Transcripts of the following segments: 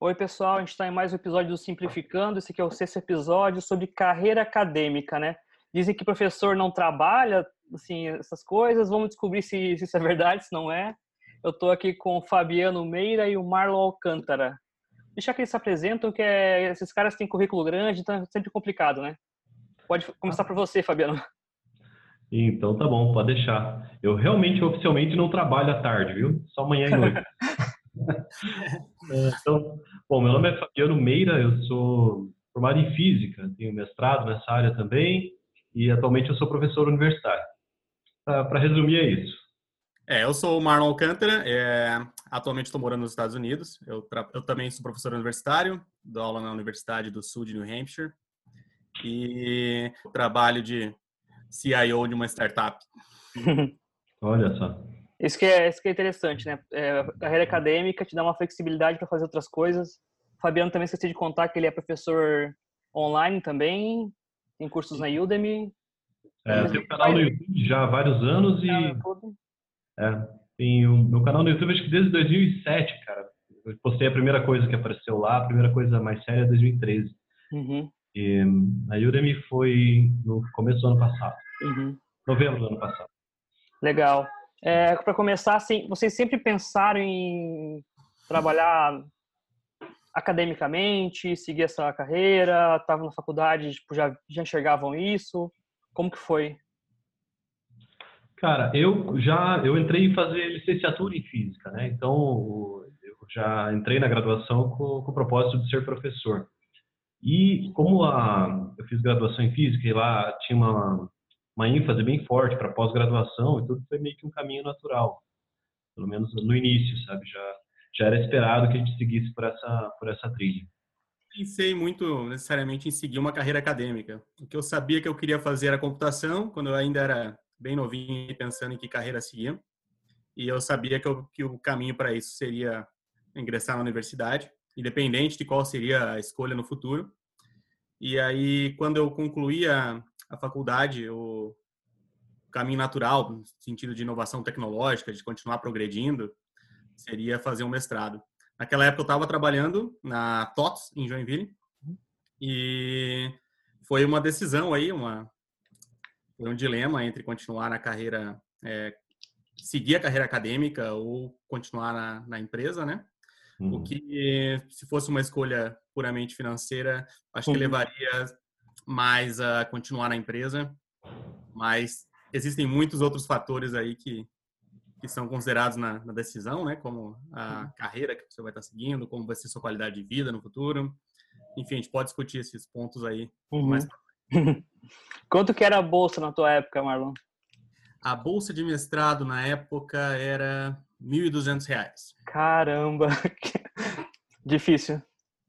Oi, pessoal, a gente está em mais um episódio do Simplificando. Esse aqui é o sexto episódio sobre carreira acadêmica, né? Dizem que professor não trabalha, assim, essas coisas. Vamos descobrir se, se isso é verdade, se não é. Eu estou aqui com o Fabiano Meira e o Marlon Alcântara. Deixa que eles se apresentam, que é, esses caras têm currículo grande, então é sempre complicado, né? Pode começar por você, Fabiano. Então tá bom, pode deixar. Eu realmente, oficialmente, não trabalho à tarde, viu? Só amanhã e noite. É, então, bom, meu nome é Fabiano Meira, eu sou formado em Física, tenho mestrado nessa área também e atualmente eu sou professor universitário. Para resumir, é isso. É, eu sou o Marlon Alcântara, é, atualmente estou morando nos Estados Unidos. Eu, eu, também sou professor universitário, dou aula na Universidade do Sul de New Hampshire e trabalho de CIO de uma startup. Olha só. Isso que é, isso que é interessante, né? É, a carreira acadêmica te dá uma flexibilidade para fazer outras coisas. O Fabiano também esqueci de contar que ele é professor online também, tem cursos na Udemy. É, eu tenho um canal no YouTube já há vários anos e... É, tem o meu canal no YouTube acho que desde 2007, cara. Eu postei a primeira coisa que apareceu lá, a primeira coisa mais séria é 2013. Uhum. E a Udemy foi no começo do ano passado. Uhum. Novembro do ano passado. Legal. É, Para começar, assim, vocês sempre pensaram em trabalhar academicamente, seguir essa carreira? Estavam na faculdade, tipo, já, já enxergavam isso? Como que foi? Cara, eu já eu entrei em fazer licenciatura em física, né? Então eu já entrei na graduação com, com o propósito de ser professor. E como a, eu fiz graduação em física e lá tinha uma, uma ênfase bem forte para pós-graduação e tudo foi meio que um caminho natural, pelo menos no início, sabe? Já já era esperado que a gente seguisse por essa por essa trilha. Pensei muito necessariamente em seguir uma carreira acadêmica. O que eu sabia que eu queria fazer era computação, quando eu ainda era bem novinho pensando em que carreira seguir. E eu sabia que, eu, que o caminho para isso seria ingressar na universidade, independente de qual seria a escolha no futuro. E aí, quando eu concluí a, a faculdade, o caminho natural, no sentido de inovação tecnológica, de continuar progredindo, seria fazer um mestrado. Naquela época eu estava trabalhando na TOTS, em Joinville, e foi uma decisão aí, uma, foi um dilema entre continuar na carreira, é, seguir a carreira acadêmica ou continuar na, na empresa, né? Uhum. O que, se fosse uma escolha puramente financeira, acho uhum. que levaria mais a continuar na empresa, mas existem muitos outros fatores aí que, que são considerados na, na decisão, né? Como a uhum. carreira que você vai estar seguindo, como vai ser sua qualidade de vida no futuro. Enfim, a gente pode discutir esses pontos aí uhum. mais Quanto que era a bolsa na tua época, Marlon? A bolsa de mestrado na época era R$ 1.200. Caramba! difícil.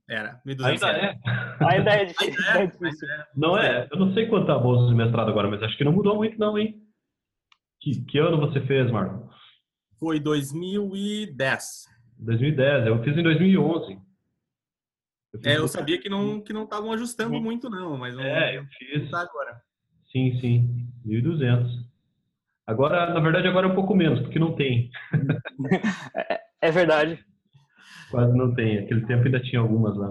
Era, 1.200 Ainda é. Ainda é difícil. Ainda é, é difícil. É. Não é, eu não sei quanto é a bolsa de mestrado agora, mas acho que não mudou muito não, hein? Que, que ano você fez, Marlon? Foi 2010. 2010, eu fiz em 2011. Eu é, eu sabia que não que não estavam ajustando uhum. muito não, mas é, eu fiz tá agora. Sim, sim, 1.200. Agora, na verdade, agora é um pouco menos, porque não tem. é, é verdade. Quase não tem. Aquele tempo ainda tinha algumas lá.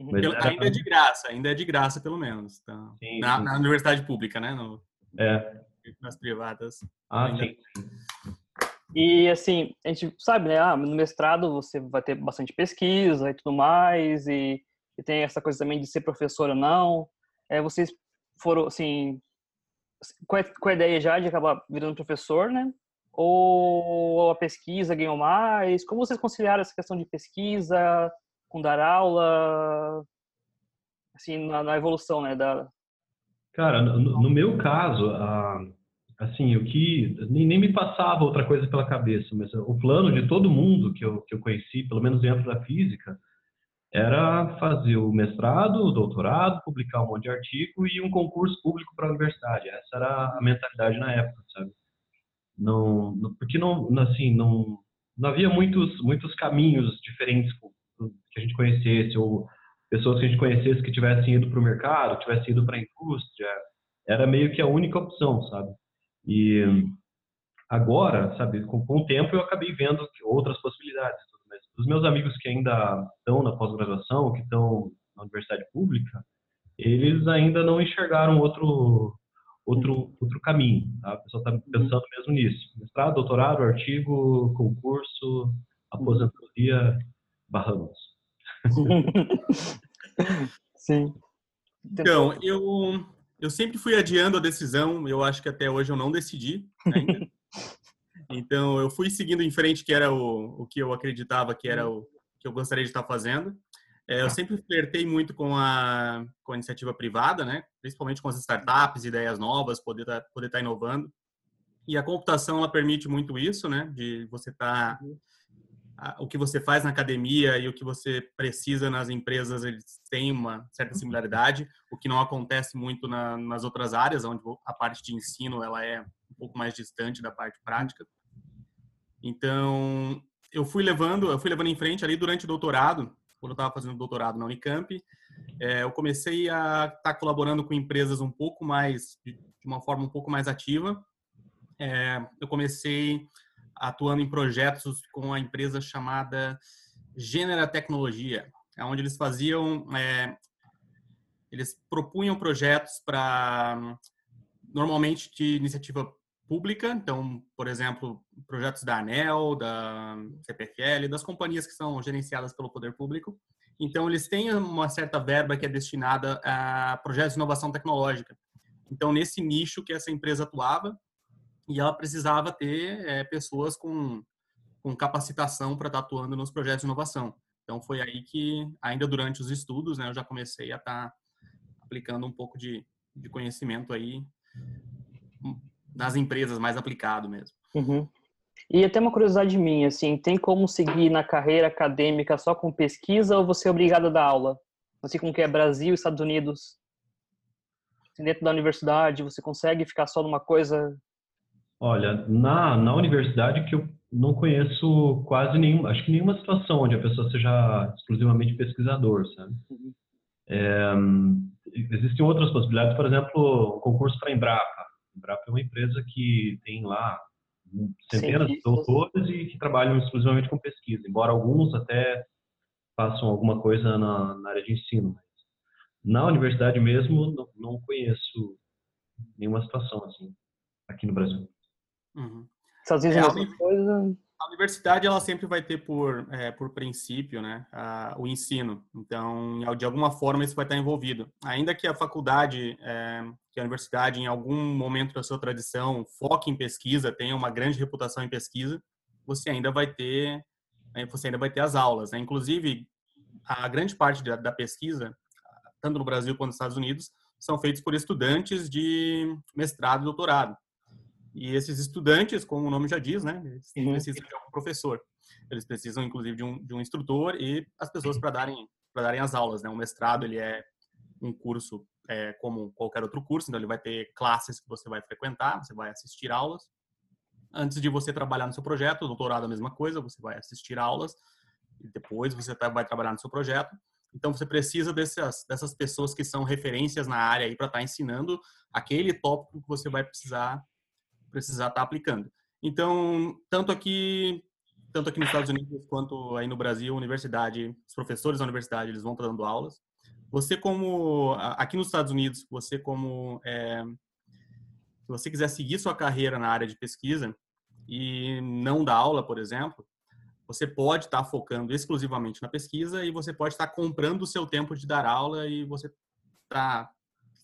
Uhum. Mas era... Ainda é de graça, ainda é de graça, pelo menos. Tá? Sim, na, sim. na, universidade pública, né? No... É. Nas privadas. Ah, ainda... sim. E assim, a gente sabe, né? Ah, no mestrado você vai ter bastante pesquisa e tudo mais, e, e tem essa coisa também de ser professor ou não. É, vocês foram, assim, com a, com a ideia já de acabar virando professor, né? Ou a pesquisa ganhou mais? Como vocês conciliaram essa questão de pesquisa com dar aula, assim, na, na evolução, né? Da... Cara, no, no meu caso, assim, o que nem, nem, me passava outra coisa pela cabeça, mas o plano de todo mundo que eu, que eu conheci, pelo menos dentro da física, era fazer o mestrado, o doutorado, publicar um monte de artigo e um concurso público para a universidade. Essa era a mentalidade na época, sabe? Não, porque não, assim, não, não havia muitos, muitos caminhos diferentes que a gente conhecesse ou pessoas que a gente conhecesse que tivessem ido para o mercado, tivessem ido para a indústria. Era meio que a única opção, sabe? E agora, sabe, com, com o tempo eu acabei vendo outras possibilidades, mas os meus amigos que ainda estão na pós-graduação, que estão na universidade pública, eles ainda não enxergaram outro outro outro caminho. Tá? A pessoa está pensando mesmo nisso: mestrado, doutorado, artigo, concurso, aposentadoria, barramos. Sim. Então, eu eu sempre fui adiando a decisão. Eu acho que até hoje eu não decidi ainda. Então, eu fui seguindo em frente, que era o, o que eu acreditava que era o que eu gostaria de estar fazendo. É, eu sempre flertei muito com a, com a iniciativa privada, né? principalmente com as startups, ideias novas, poder tá, poder estar tá inovando. E a computação ela permite muito isso, né? De você estar tá, o que você faz na academia e o que você precisa nas empresas eles têm uma certa similaridade, o que não acontece muito na, nas outras áreas, onde a parte de ensino ela é um pouco mais distante da parte prática. Então, eu fui levando, eu fui levando em frente ali durante o doutorado, quando eu estava fazendo doutorado na Unicamp, é, eu comecei a estar tá colaborando com empresas um pouco mais, de, uma forma um pouco mais ativa. É, eu comecei atuando em projetos com a empresa chamada Gênera Tecnologia, onde eles faziam, é, eles propunham projetos para, normalmente de iniciativa pública, então, por exemplo, projetos da ANEL, da CPFL, das companhias que são gerenciadas pelo poder público. Então, eles têm uma certa verba que é destinada a projetos de inovação tecnológica. Então, nesse nicho que essa empresa atuava, e ela precisava ter é, pessoas com, com capacitação para estar atuando nos projetos de inovação. Então, foi aí que, ainda durante os estudos, né, eu já comecei a estar aplicando um pouco de, de conhecimento aí nas empresas mais aplicado mesmo. Uhum. E até uma curiosidade minha, assim, tem como seguir na carreira acadêmica só com pesquisa ou você é obrigado a dar aula? Assim como que é Brasil e Estados Unidos? Assim, dentro da universidade, você consegue ficar só numa coisa? Olha, na, na universidade que eu não conheço quase nenhuma, acho que nenhuma situação onde a pessoa seja exclusivamente pesquisador, sabe? Uhum. É, existem outras possibilidades, por exemplo, o concurso para a Embrapa. Embrapa é uma empresa que tem lá centenas de doutores e que trabalham exclusivamente com pesquisa, embora alguns até façam alguma coisa na, na área de ensino. na universidade mesmo, não, não, conheço nenhuma situação assim aqui no Brasil. Uhum. Unidos é, a mesma coisa? A universidade ela sempre vai ter por, é, por princípio né, a, o ensino. Então, de alguma forma, isso vai estar envolvido. Ainda que a faculdade, é, que a universidade, em algum momento da sua tradição, foque em pesquisa, tenha uma grande reputação em pesquisa, você ainda vai ter, é, você ainda vai ter as aulas. Né? Inclusive, a grande parte da, da pesquisa, tanto no Brasil quanto nos Estados Unidos, são feitos por estudantes de mestrado e doutorado. E esses estudantes, como o nome já diz, né, eles uhum. precisam de um professor. Eles precisam, inclusive, de um, de um instrutor e as pessoas para darem para darem as aulas. Né? O mestrado ele é um curso é, como qualquer outro curso, então ele vai ter classes que você vai frequentar, você vai assistir aulas. Antes de você trabalhar no seu projeto, o doutorado é a mesma coisa, você vai assistir aulas e depois você tá, vai trabalhar no seu projeto. Então você precisa dessas, dessas pessoas que são referências na área aí para estar tá ensinando aquele tópico que você vai precisar precisar estar tá aplicando. Então, tanto aqui, tanto aqui nos Estados Unidos quanto aí no Brasil, a universidade, os professores da universidade, eles vão estar dando aulas. Você como, aqui nos Estados Unidos, você como, é, se você quiser seguir sua carreira na área de pesquisa e não dar aula, por exemplo, você pode estar focando exclusivamente na pesquisa e você pode estar comprando o seu tempo de dar aula e você está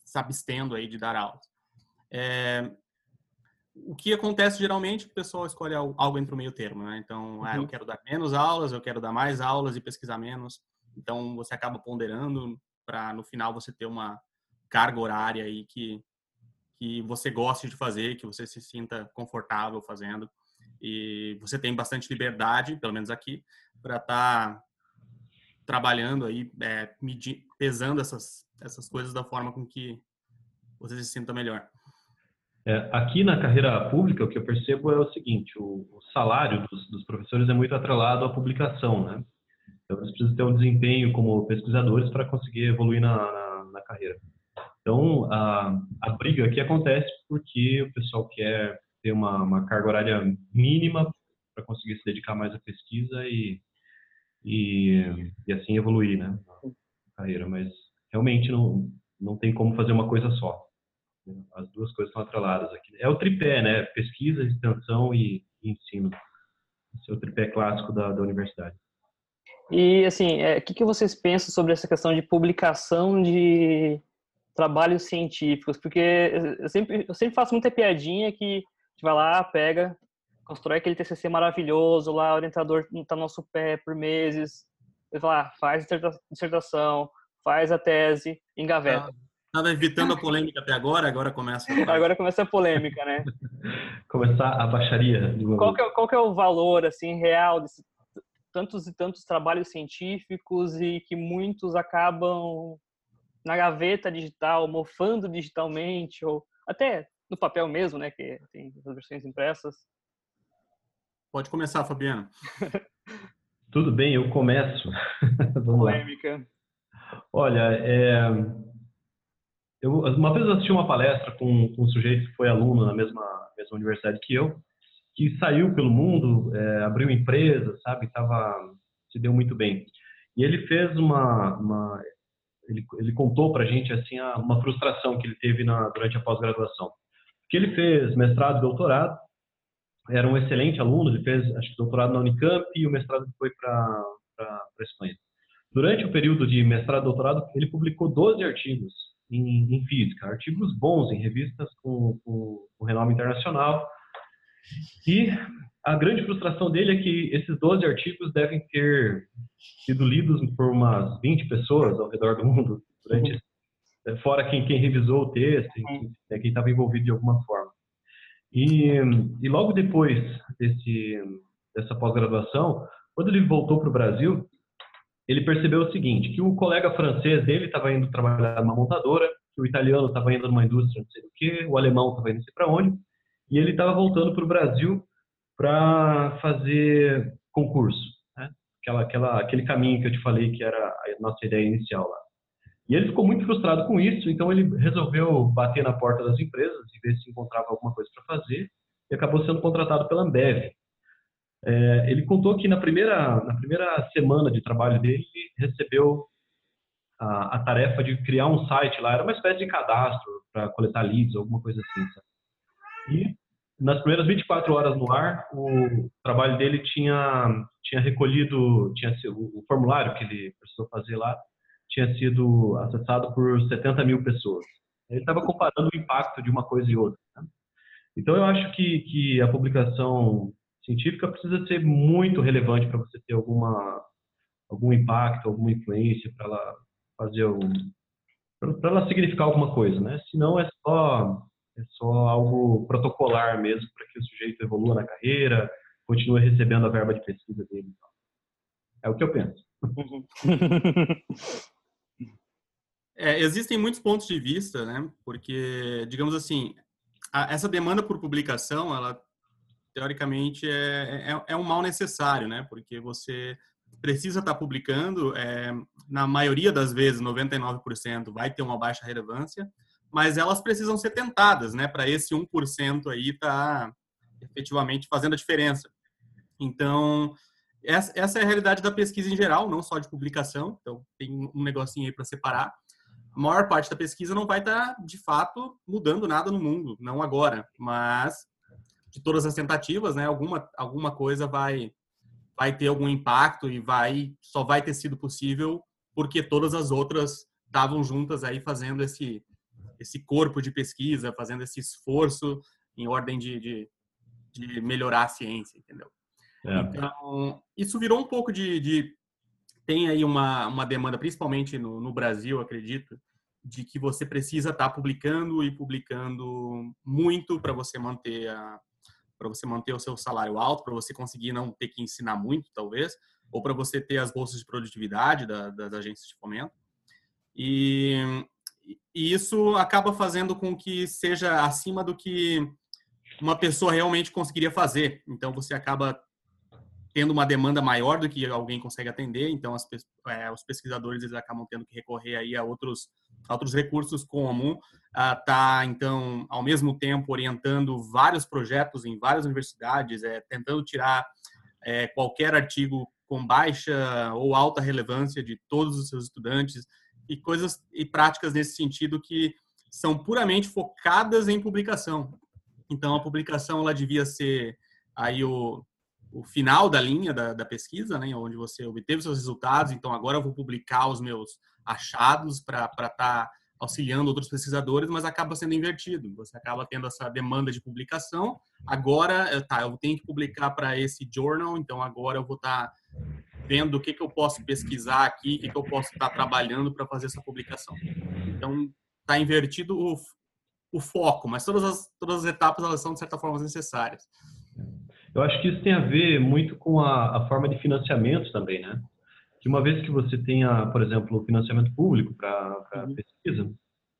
se abstendo aí de dar aula. É, o que acontece geralmente, o pessoal escolhe algo entre o meio termo, né? Então, uhum. ah, eu uhum. quero dar menos aulas, eu quero dar mais aulas e pesquisar menos. Então, você acaba ponderando para no final você ter uma carga horária aí que que você goste de fazer, que você se sinta confortável fazendo e você tem bastante liberdade, pelo menos aqui, para estar tá trabalhando aí, é, pesando essas essas coisas da forma com que você se sinta melhor. É, aqui na carreira pública, o que eu percebo é o seguinte: o, o salário dos, dos, professores é muito atrelado à publicação, né? Então, eles precisam ter um desempenho como pesquisadores para conseguir evoluir na, na, na carreira. Então, a, a, briga aqui acontece porque o pessoal quer ter uma, uma carga horária mínima para conseguir se dedicar mais à pesquisa e, e, e assim evoluir, né, na carreira. Mas realmente não, não tem como fazer uma coisa só. As duas coisas estão atreladas aqui. É o tripé, né? Pesquisa, extensão e, e ensino. Esse é o tripé clássico da, da universidade. E, assim, é, o que, que vocês pensam sobre essa questão de publicação de trabalhos científicos? Porque eu sempre, eu sempre faço muita piadinha que a gente vai lá, pega, constrói aquele TCC maravilhoso lá, o orientador está no nosso pé por meses, ele fala, ah, faz dissertação, faz a tese, engaveta. Estava evitando a polêmica até agora, agora começa. A... Agora começa a polêmica, né? Começar a baixaria. Qual que, é, qual que é o valor, assim, real desse tantos e tantos trabalhos científicos e que muitos acabam na gaveta digital, mofando digitalmente, ou até no papel mesmo, né, que tem as versões impressas. Pode começar, Fabiano. Tudo bem, eu começo. Vamos Polêmica. Lá. Olha, é... eu, uma vez eu assisti uma palestra com, com um sujeito que foi aluno na mesma, mesma universidade que eu, que saiu pelo mundo, é, abriu empresa, sabe, tava, se deu muito bem. E ele fez uma, uma ele, ele contou para a gente assim uma frustração que ele teve na, durante a pós-graduação. Que ele fez mestrado e doutorado, era um excelente aluno, ele fez acho que doutorado na Unicamp e o mestrado foi para a Espanha. Durante o período de mestrado e doutorado, ele publicou 12 artigos em, em física, artigos bons em revistas com, com, com renome internacional, e a grande frustração dele é que esses 12 artigos devem ter sido lidos por umas 20 pessoas ao redor do mundo, durante, uhum. fora quem, quem revisou o texto, uhum. quem estava envolvido de alguma forma. E, e logo depois desse, dessa pós-graduação, quando ele voltou para o Brasil, ele percebeu o seguinte, que o colega francês dele estava indo trabalhar numa montadora, que o italiano estava indo numa indústria, não sei o quê, o alemão estava indo não sei para onde, e ele estava voltando para o Brasil para fazer concurso, né? aquela, aquela, aquele caminho que eu te falei que era a nossa ideia inicial lá. E ele ficou muito frustrado com isso, então ele resolveu bater na porta das empresas e ver se encontrava alguma coisa para fazer e acabou sendo contratado pela Ambev. É, ele contou que na primeira, na primeira semana de trabalho dele, ele recebeu a, a, tarefa de criar um site lá, era uma espécie de cadastro para coletar leads, alguma coisa assim. Sabe? E nas primeiras 24 horas no ar, o trabalho dele tinha, tinha recolhido, tinha o formulário que ele precisou fazer lá, tinha sido acessado por 70 mil pessoas. Ele estava comparando o impacto de uma coisa e outra. Né? Então, eu acho que, que a publicação científica precisa ser muito relevante para você ter alguma, algum impacto, alguma influência para ela fazer um, para ela significar alguma coisa, né? Senão é só é só algo protocolar mesmo para que o sujeito evolua na carreira, continue recebendo a verba de pesquisa dele. É o que eu penso. É, existem muitos pontos de vista, né? Porque, digamos assim, a, essa demanda por publicação, ela teoricamente é, é, é, um mal necessário, né? Porque você precisa estar publicando, é, na maioria das vezes, 99% vai ter uma baixa relevância, mas elas precisam ser tentadas, né, para esse 1% aí tá efetivamente fazendo a diferença. Então, essa é a realidade da pesquisa em geral, não só de publicação, então tem um negocinho aí para separar. A maior parte da pesquisa não vai estar, tá, de fato, mudando nada no mundo, não agora, mas de todas as tentativas, né, alguma, alguma coisa vai, vai ter algum impacto e vai só vai ter sido possível porque todas as outras estavam juntas aí fazendo esse, esse corpo de pesquisa, fazendo esse esforço em ordem de, de, de melhorar a ciência, entendeu? É. Então, isso virou um pouco de, de, tem aí uma, uma demanda, principalmente no, no Brasil, acredito, de que você precisa estar tá publicando e publicando muito para você manter a para você manter o seu salário alto, para você conseguir não ter que ensinar muito, talvez, ou para você ter as bolsas de produtividade da, das agências de fomento. E e isso acaba fazendo com que seja acima do que uma pessoa realmente conseguiria fazer. Então você acaba tendo uma demanda maior do que alguém consegue atender. Então as, é, os pesquisadores eles acabam tendo que recorrer aí a outros outros recursos como estar tá então ao mesmo tempo orientando vários projetos em várias universidades, é, tentando tirar é, qualquer artigo com baixa ou alta relevância de todos os seus estudantes e coisas e práticas nesse sentido que são puramente focadas em publicação. Então, a publicação ela devia ser aí o, o final da linha da, da pesquisa, né, onde você obteve seus resultados. Então, agora eu vou publicar os meus achados para estar tá auxiliando outros pesquisadores, mas acaba sendo invertido. Você acaba tendo essa demanda de publicação. Agora, eh, tá, eu tenho que publicar para esse journal, então agora eu vou estar tá vendo o que, que eu posso pesquisar aqui, o que, que eu posso estar tá trabalhando para fazer essa publicação. Então, está invertido o, o foco, mas todas as, todas as etapas elas são de certa forma necessárias. Eu acho que isso tem a ver muito com a, a forma de financiamento também, né? Que uma vez que você tenha, por exemplo, o financiamento público para uhum. pesquisa,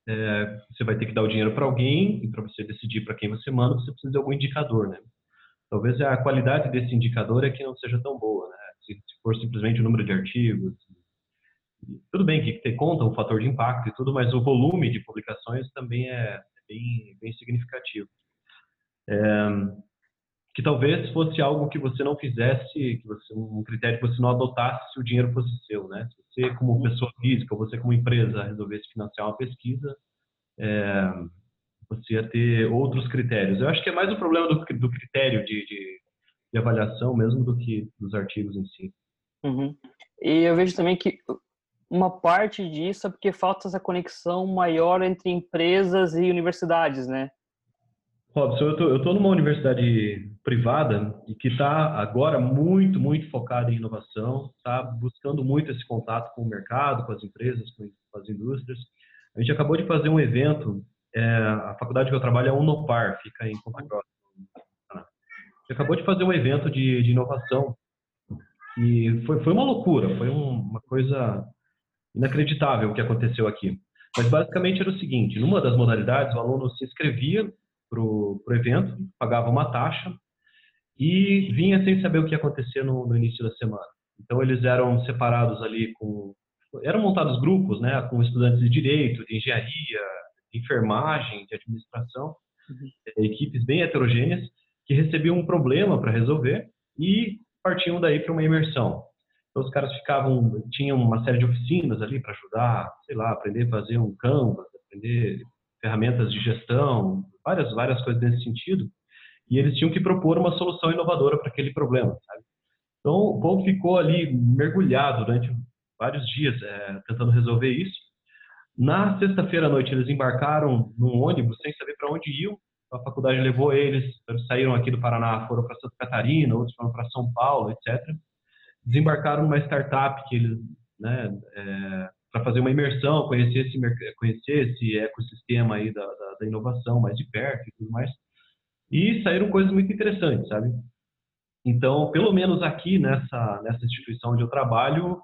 é, você vai ter que dar o dinheiro para alguém e para você decidir para quem você manda, você precisa de algum indicador, né? Talvez a qualidade desse indicador é que não seja tão boa, né? Se, se for simplesmente o número de artigos, tudo bem que tem conta um fator de impacto e tudo, mas o volume de publicações também é bem, bem significativo. É, que talvez fosse algo que você não fizesse, que você, um critério que você não adotasse se o dinheiro fosse seu, né? Se você como pessoa física, ou você como empresa resolvesse financiar uma pesquisa, é, você ia ter outros critérios. Eu acho que é mais o problema do, do critério de, de, de, avaliação mesmo do que dos artigos em si. Uhum. E eu vejo também que uma parte disso é porque falta essa conexão maior entre empresas e universidades, né? Robson, eu estou numa universidade privada e que está agora muito, muito focada em inovação, está buscando muito esse contato com o mercado, com as empresas, com as indústrias. A gente acabou de fazer um evento, é, a faculdade que eu trabalho é a Unopar, fica em Ponta Grossa, A gente acabou de fazer um evento de, de inovação e foi, foi uma loucura, foi um, uma coisa inacreditável o que aconteceu aqui. Mas basicamente era o seguinte: numa das modalidades, o aluno se inscrevia para o evento, pagava uma taxa e vinha sem saber o que ia acontecer no, no, início da semana. Então eles eram separados ali com eram montados grupos, né, com estudantes de direito, de engenharia, de enfermagem, de administração, uhum. equipes bem heterogêneas que recebiam um problema para resolver e partiam daí para uma imersão. Então os caras ficavam, tinham uma série de oficinas ali para ajudar, sei lá, aprender a fazer um Canvas, aprender ferramentas de gestão, várias várias coisas nesse sentido. E eles tinham que propor uma solução inovadora para aquele problema, sabe? Então o povo ficou ali mergulhado durante vários dias é, tentando resolver isso. Na sexta-feira à noite eles embarcaram num ônibus sem saber para onde iam. A faculdade levou eles, eles saíram aqui do Paraná, foram para Santa Catarina, outros foram para São Paulo, etc desembarcaram numa startup que eles, né, é, para fazer uma imersão, conhecer esse, conhecer esse ecossistema aí da, da, da, inovação mais de perto e tudo mais. E saíram coisas muito interessantes, sabe? Então, pelo menos aqui nessa, nessa instituição onde eu trabalho,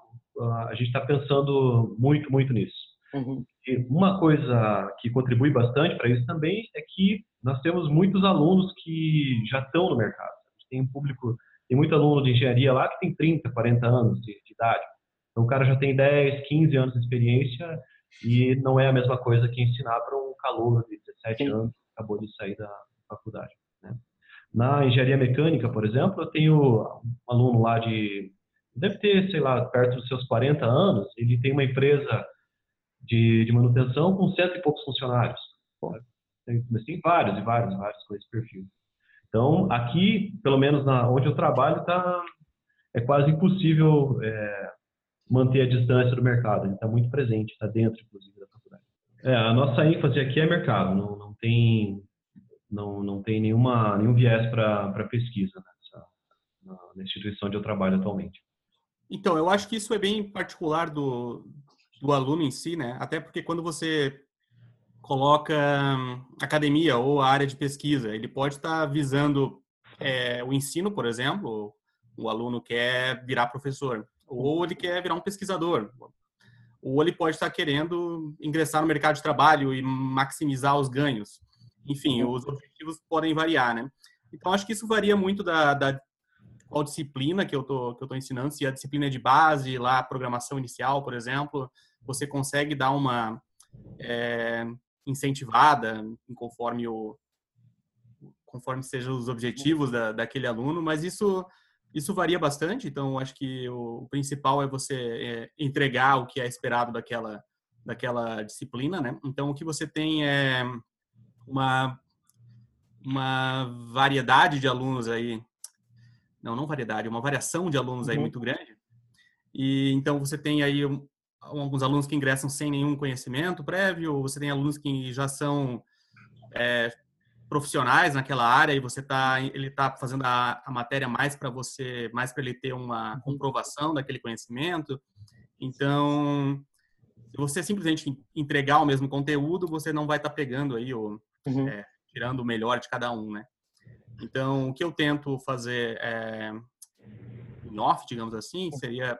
a gente está pensando muito, muito nisso. Uhum. E uma coisa que contribui bastante para isso também é que nós temos muitos alunos que já estão no mercado. Tem um público tem muito aluno de engenharia lá que tem 30, 40 anos de, de idade. Então o cara já tem 10, 15 anos de experiência e não é a mesma coisa que ensinar para um calor de 17 Sim. anos que acabou de sair da faculdade. Né? Na engenharia mecânica, por exemplo, eu tenho um aluno lá de, deve ter, sei lá, perto dos seus 40 anos, ele tem uma empresa de, de manutenção com cento e poucos funcionários. Tem, tem vários e vários, vários com esse perfil. Então, aqui, pelo menos na, onde eu trabalho, tá, é quase impossível é, manter a distância do mercado. Ele está muito presente, está dentro, inclusive, da faculdade. É, a nossa ênfase aqui é mercado, não, não tem, não, não tem nenhuma, nenhum viés para pesquisa nessa, na, na instituição onde eu trabalho atualmente. Então, eu acho que isso é bem particular do, do aluno em si, né? Até porque quando você coloca hum, academia ou a área de pesquisa. Ele pode estar visando é, o ensino, por exemplo, o aluno quer virar professor, ou ele quer virar um pesquisador, ou ele pode estar querendo ingressar no mercado de trabalho e maximizar os ganhos. Enfim, uhum. os objetivos podem variar, né? Então, acho que isso varia muito da, da qual disciplina que eu tô que eu tô ensinando. Se a disciplina é de base, lá programação inicial, por exemplo, você consegue dar uma é, incentivada conforme o conforme sejam os objetivos da, daquele aluno, mas isso isso varia bastante, então acho que o principal é você é, entregar o que é esperado daquela, daquela disciplina, né? Então, o que você tem é uma, uma variedade de alunos aí, não, não variedade, uma variação de alunos aí uhum. muito grande. E então você tem aí alguns alunos que ingressam sem nenhum conhecimento prévio, você tem alunos que já são é, profissionais naquela área e você tá ele está fazendo a, a, matéria mais para você mais para ele ter uma uhum. comprovação daquele conhecimento então se você simplesmente entregar o mesmo conteúdo você não vai estar tá pegando aí o uhum. é, tirando o melhor de cada um né então o que eu tento fazer é, em off digamos assim seria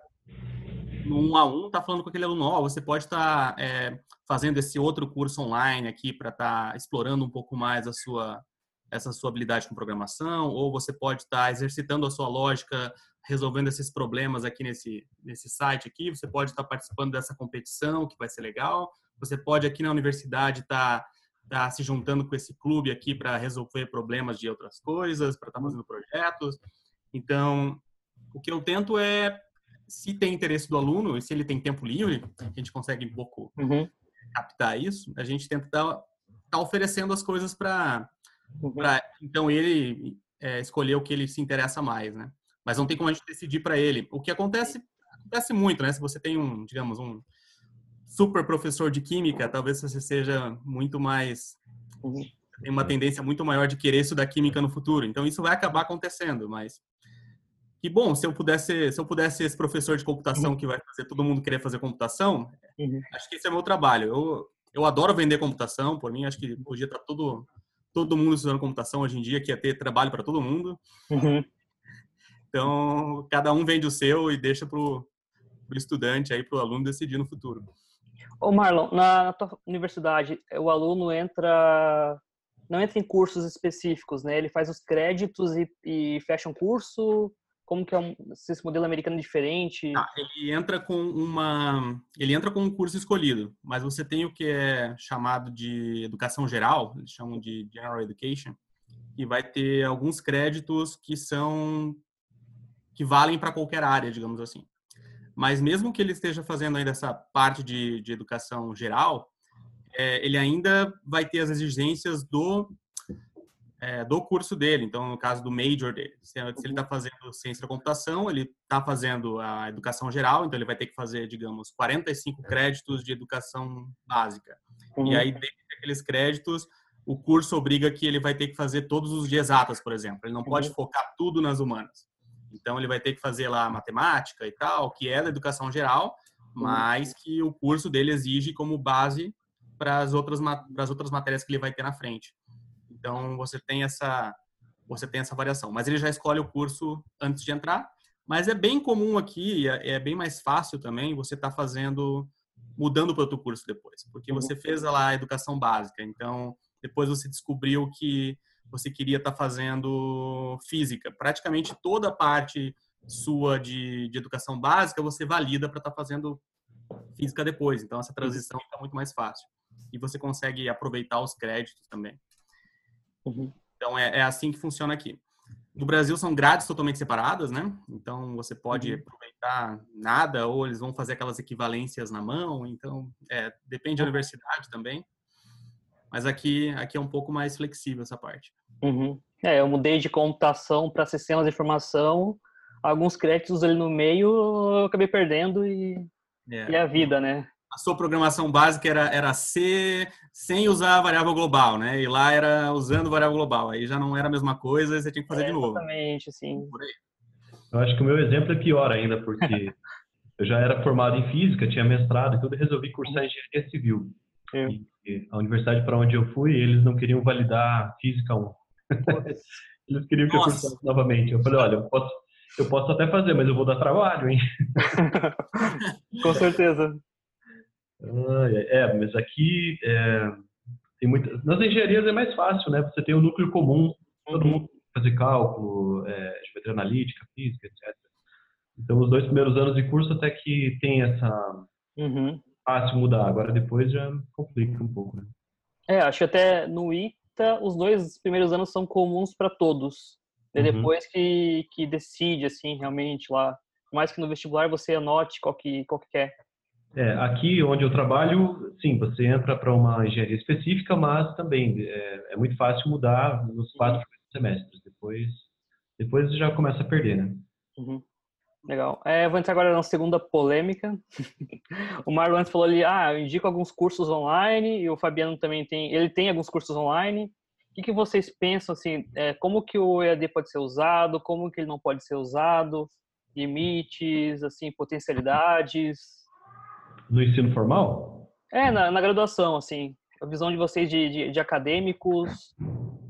no um a um tá falando com aquele aluno ó, você pode estar tá, é, fazendo esse outro curso online aqui para estar tá explorando um pouco mais a sua essa sua habilidade com programação, ou você pode estar tá exercitando a sua lógica, resolvendo esses problemas aqui nesse nesse site aqui, você pode estar tá participando dessa competição, que vai ser legal. Você pode aqui na universidade estar tá, tá se juntando com esse clube aqui para resolver problemas de outras coisas, para estar tá fazendo projetos. Então, o que eu tento é se tem interesse do aluno e se ele tem tempo livre, a gente consegue um pouco uhum captar isso, a gente tenta estar tá oferecendo as coisas para uhum. então ele é, escolher o que ele se interessa mais, né? Mas não tem como a gente decidir para ele. O que acontece acontece muito, né? Se você tem um, digamos, um super professor de química, talvez você seja muito mais uhum. tem uma tendência muito maior de querer estudar química no futuro. Então isso vai acabar acontecendo, mas que bom, se eu pudesse, se eu pudesse ser esse professor de computação uhum. que vai fazer todo mundo querer fazer computação, uhum. acho que esse é meu trabalho. Eu, eu adoro vender computação, por mim, acho que podia estar todo, todo mundo estudando computação hoje em dia, que ia ter trabalho para todo mundo. Uhum. Então, cada um vende o seu e deixa para o estudante, aí para o aluno decidir no futuro. Ô Marlon, na, na tua universidade, o aluno entra não entra em cursos específicos, né? Ele faz os créditos e, e fecha um curso como que é um, se esse modelo americano é diferente? Ah, ele entra com uma, ele entra com um curso escolhido, mas você tem o que é chamado de educação geral, eles chamam de general education, e vai ter alguns créditos que são que valem para qualquer área, digamos assim. Mas mesmo que ele esteja fazendo ainda essa parte de, de educação geral, é, ele ainda vai ter as exigências do é, do curso dele. Então, no caso do major dele, se, se ele está fazendo ciência da computação, ele está fazendo a educação geral, então ele vai ter que fazer, digamos, 45 créditos de educação básica. Uhum. E aí, dentro daqueles créditos, o curso obriga que ele vai ter que fazer todos os de exatas, por exemplo. Ele não pode uhum. focar tudo nas humanas. Então, ele vai ter que fazer lá matemática e tal, que é da educação geral, uhum. mas que o curso dele exige como base para as outras, para as outras matérias que ele vai ter na frente. Então você tem essa você tem essa variação, mas ele já escolhe o curso antes de entrar. Mas é bem comum aqui, é, é bem mais fácil também você estar tá fazendo mudando para outro curso depois, porque uhum. você fez lá a educação básica, então depois você descobriu que você queria estar tá fazendo física. Praticamente toda a parte sua de, de educação básica você valida para estar tá fazendo física depois. Então essa transição está muito mais fácil e você consegue aproveitar os créditos também. Uhum. Então é, é, assim que funciona aqui. No Brasil são grades totalmente separadas, né? Então você pode uhum. aproveitar nada ou eles vão fazer aquelas equivalências na mão. Então é, depende da universidade também. Mas aqui aqui é um pouco mais flexível essa parte. Uhum. É, eu mudei de computação para sistemas de informação. Alguns créditos ali no meio eu acabei perdendo e, é. e a vida, né? A sua programação básica era, era C sem usar a variável global, né? E lá era usando variável global. Aí já não era a mesma coisa, você tinha que fazer é, de novo. Exatamente, sim. Por aí. Eu acho que o meu exemplo é pior ainda, porque eu já era formado em física, tinha mestrado e tudo, e resolvi cursar engenharia civil. E, e a universidade para onde eu fui, eles não queriam validar física 1. eles queriam que Nossa. eu cursasse novamente. Eu falei, olha, eu posso, eu posso até fazer, mas eu vou dar trabalho, hein? Com certeza. Ah, é, mas aqui é, tem muita, nas engenharias é mais fácil, né? Você tem o um núcleo comum, todo uhum. mundo fazer cálculo, é, geometria analítica, física, etc. Então, os dois primeiros anos de curso até que tem essa uhum. fácil mudar. Agora depois já complica um pouco, né? É, acho que até no ITA os dois primeiros anos são comuns para todos. uhum. depois que, que decide, assim, realmente lá. Mais que no vestibular você anote qual que, qual que quer. É, aqui onde eu trabalho, sim, você entra para uma engenharia específica, mas também é, é muito fácil mudar nos quatro uhum. semestres. Depois, depois já começa a perder, né? Uhum. Legal. É, vou entrar agora na segunda polêmica. o Marlon antes falou ali, ah, eu indico alguns cursos online, e o Fabiano também tem, ele tem alguns cursos online. O que, que vocês pensam, assim, é, como que o EAD pode ser usado, como que ele não pode ser usado, limites, assim, potencialidades? No ensino formal? É, na, na graduação, assim, a visão de vocês de, de, de acadêmicos,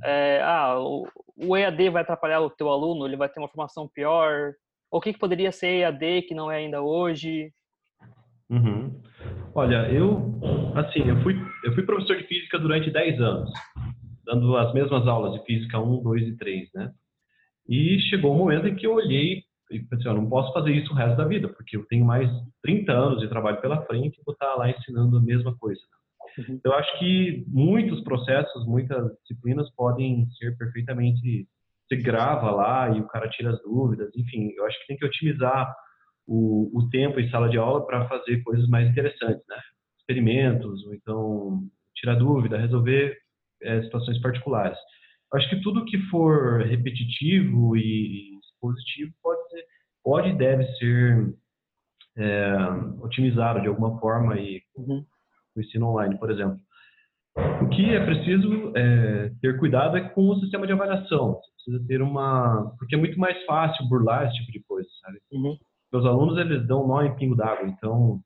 é, ah, o, o EAD vai atrapalhar o teu aluno, ele vai ter uma formação pior, o que, que poderia ser EAD que não é ainda hoje? Uhum. Olha, eu, assim, eu fui, eu fui professor de física durante 10 anos, dando as mesmas aulas de física 1, 2 e 3, né? E chegou um momento em que eu olhei e pensei, eu não posso fazer isso o resto da vida, porque eu tenho mais 30 anos de trabalho pela frente e vou estar lá ensinando a mesma coisa. Uhum. Eu acho que muitos processos, muitas disciplinas podem ser perfeitamente você grava lá e o cara tira as dúvidas, enfim, eu acho que tem que otimizar o, o tempo em sala de aula para fazer coisas mais interessantes, né? Experimentos, ou então tirar dúvida, resolver é, situações particulares. Eu acho que tudo que for repetitivo e expositivo pode ser, pode e deve ser é, otimizado de alguma forma e uhum. o ensino online, por exemplo. O que é preciso é, ter cuidado é com o sistema de avaliação. Você precisa ter uma. Porque é muito mais fácil burlar esse tipo de coisa, sabe? Uhum. Os alunos, eles dão nó em pingo d'água. Então,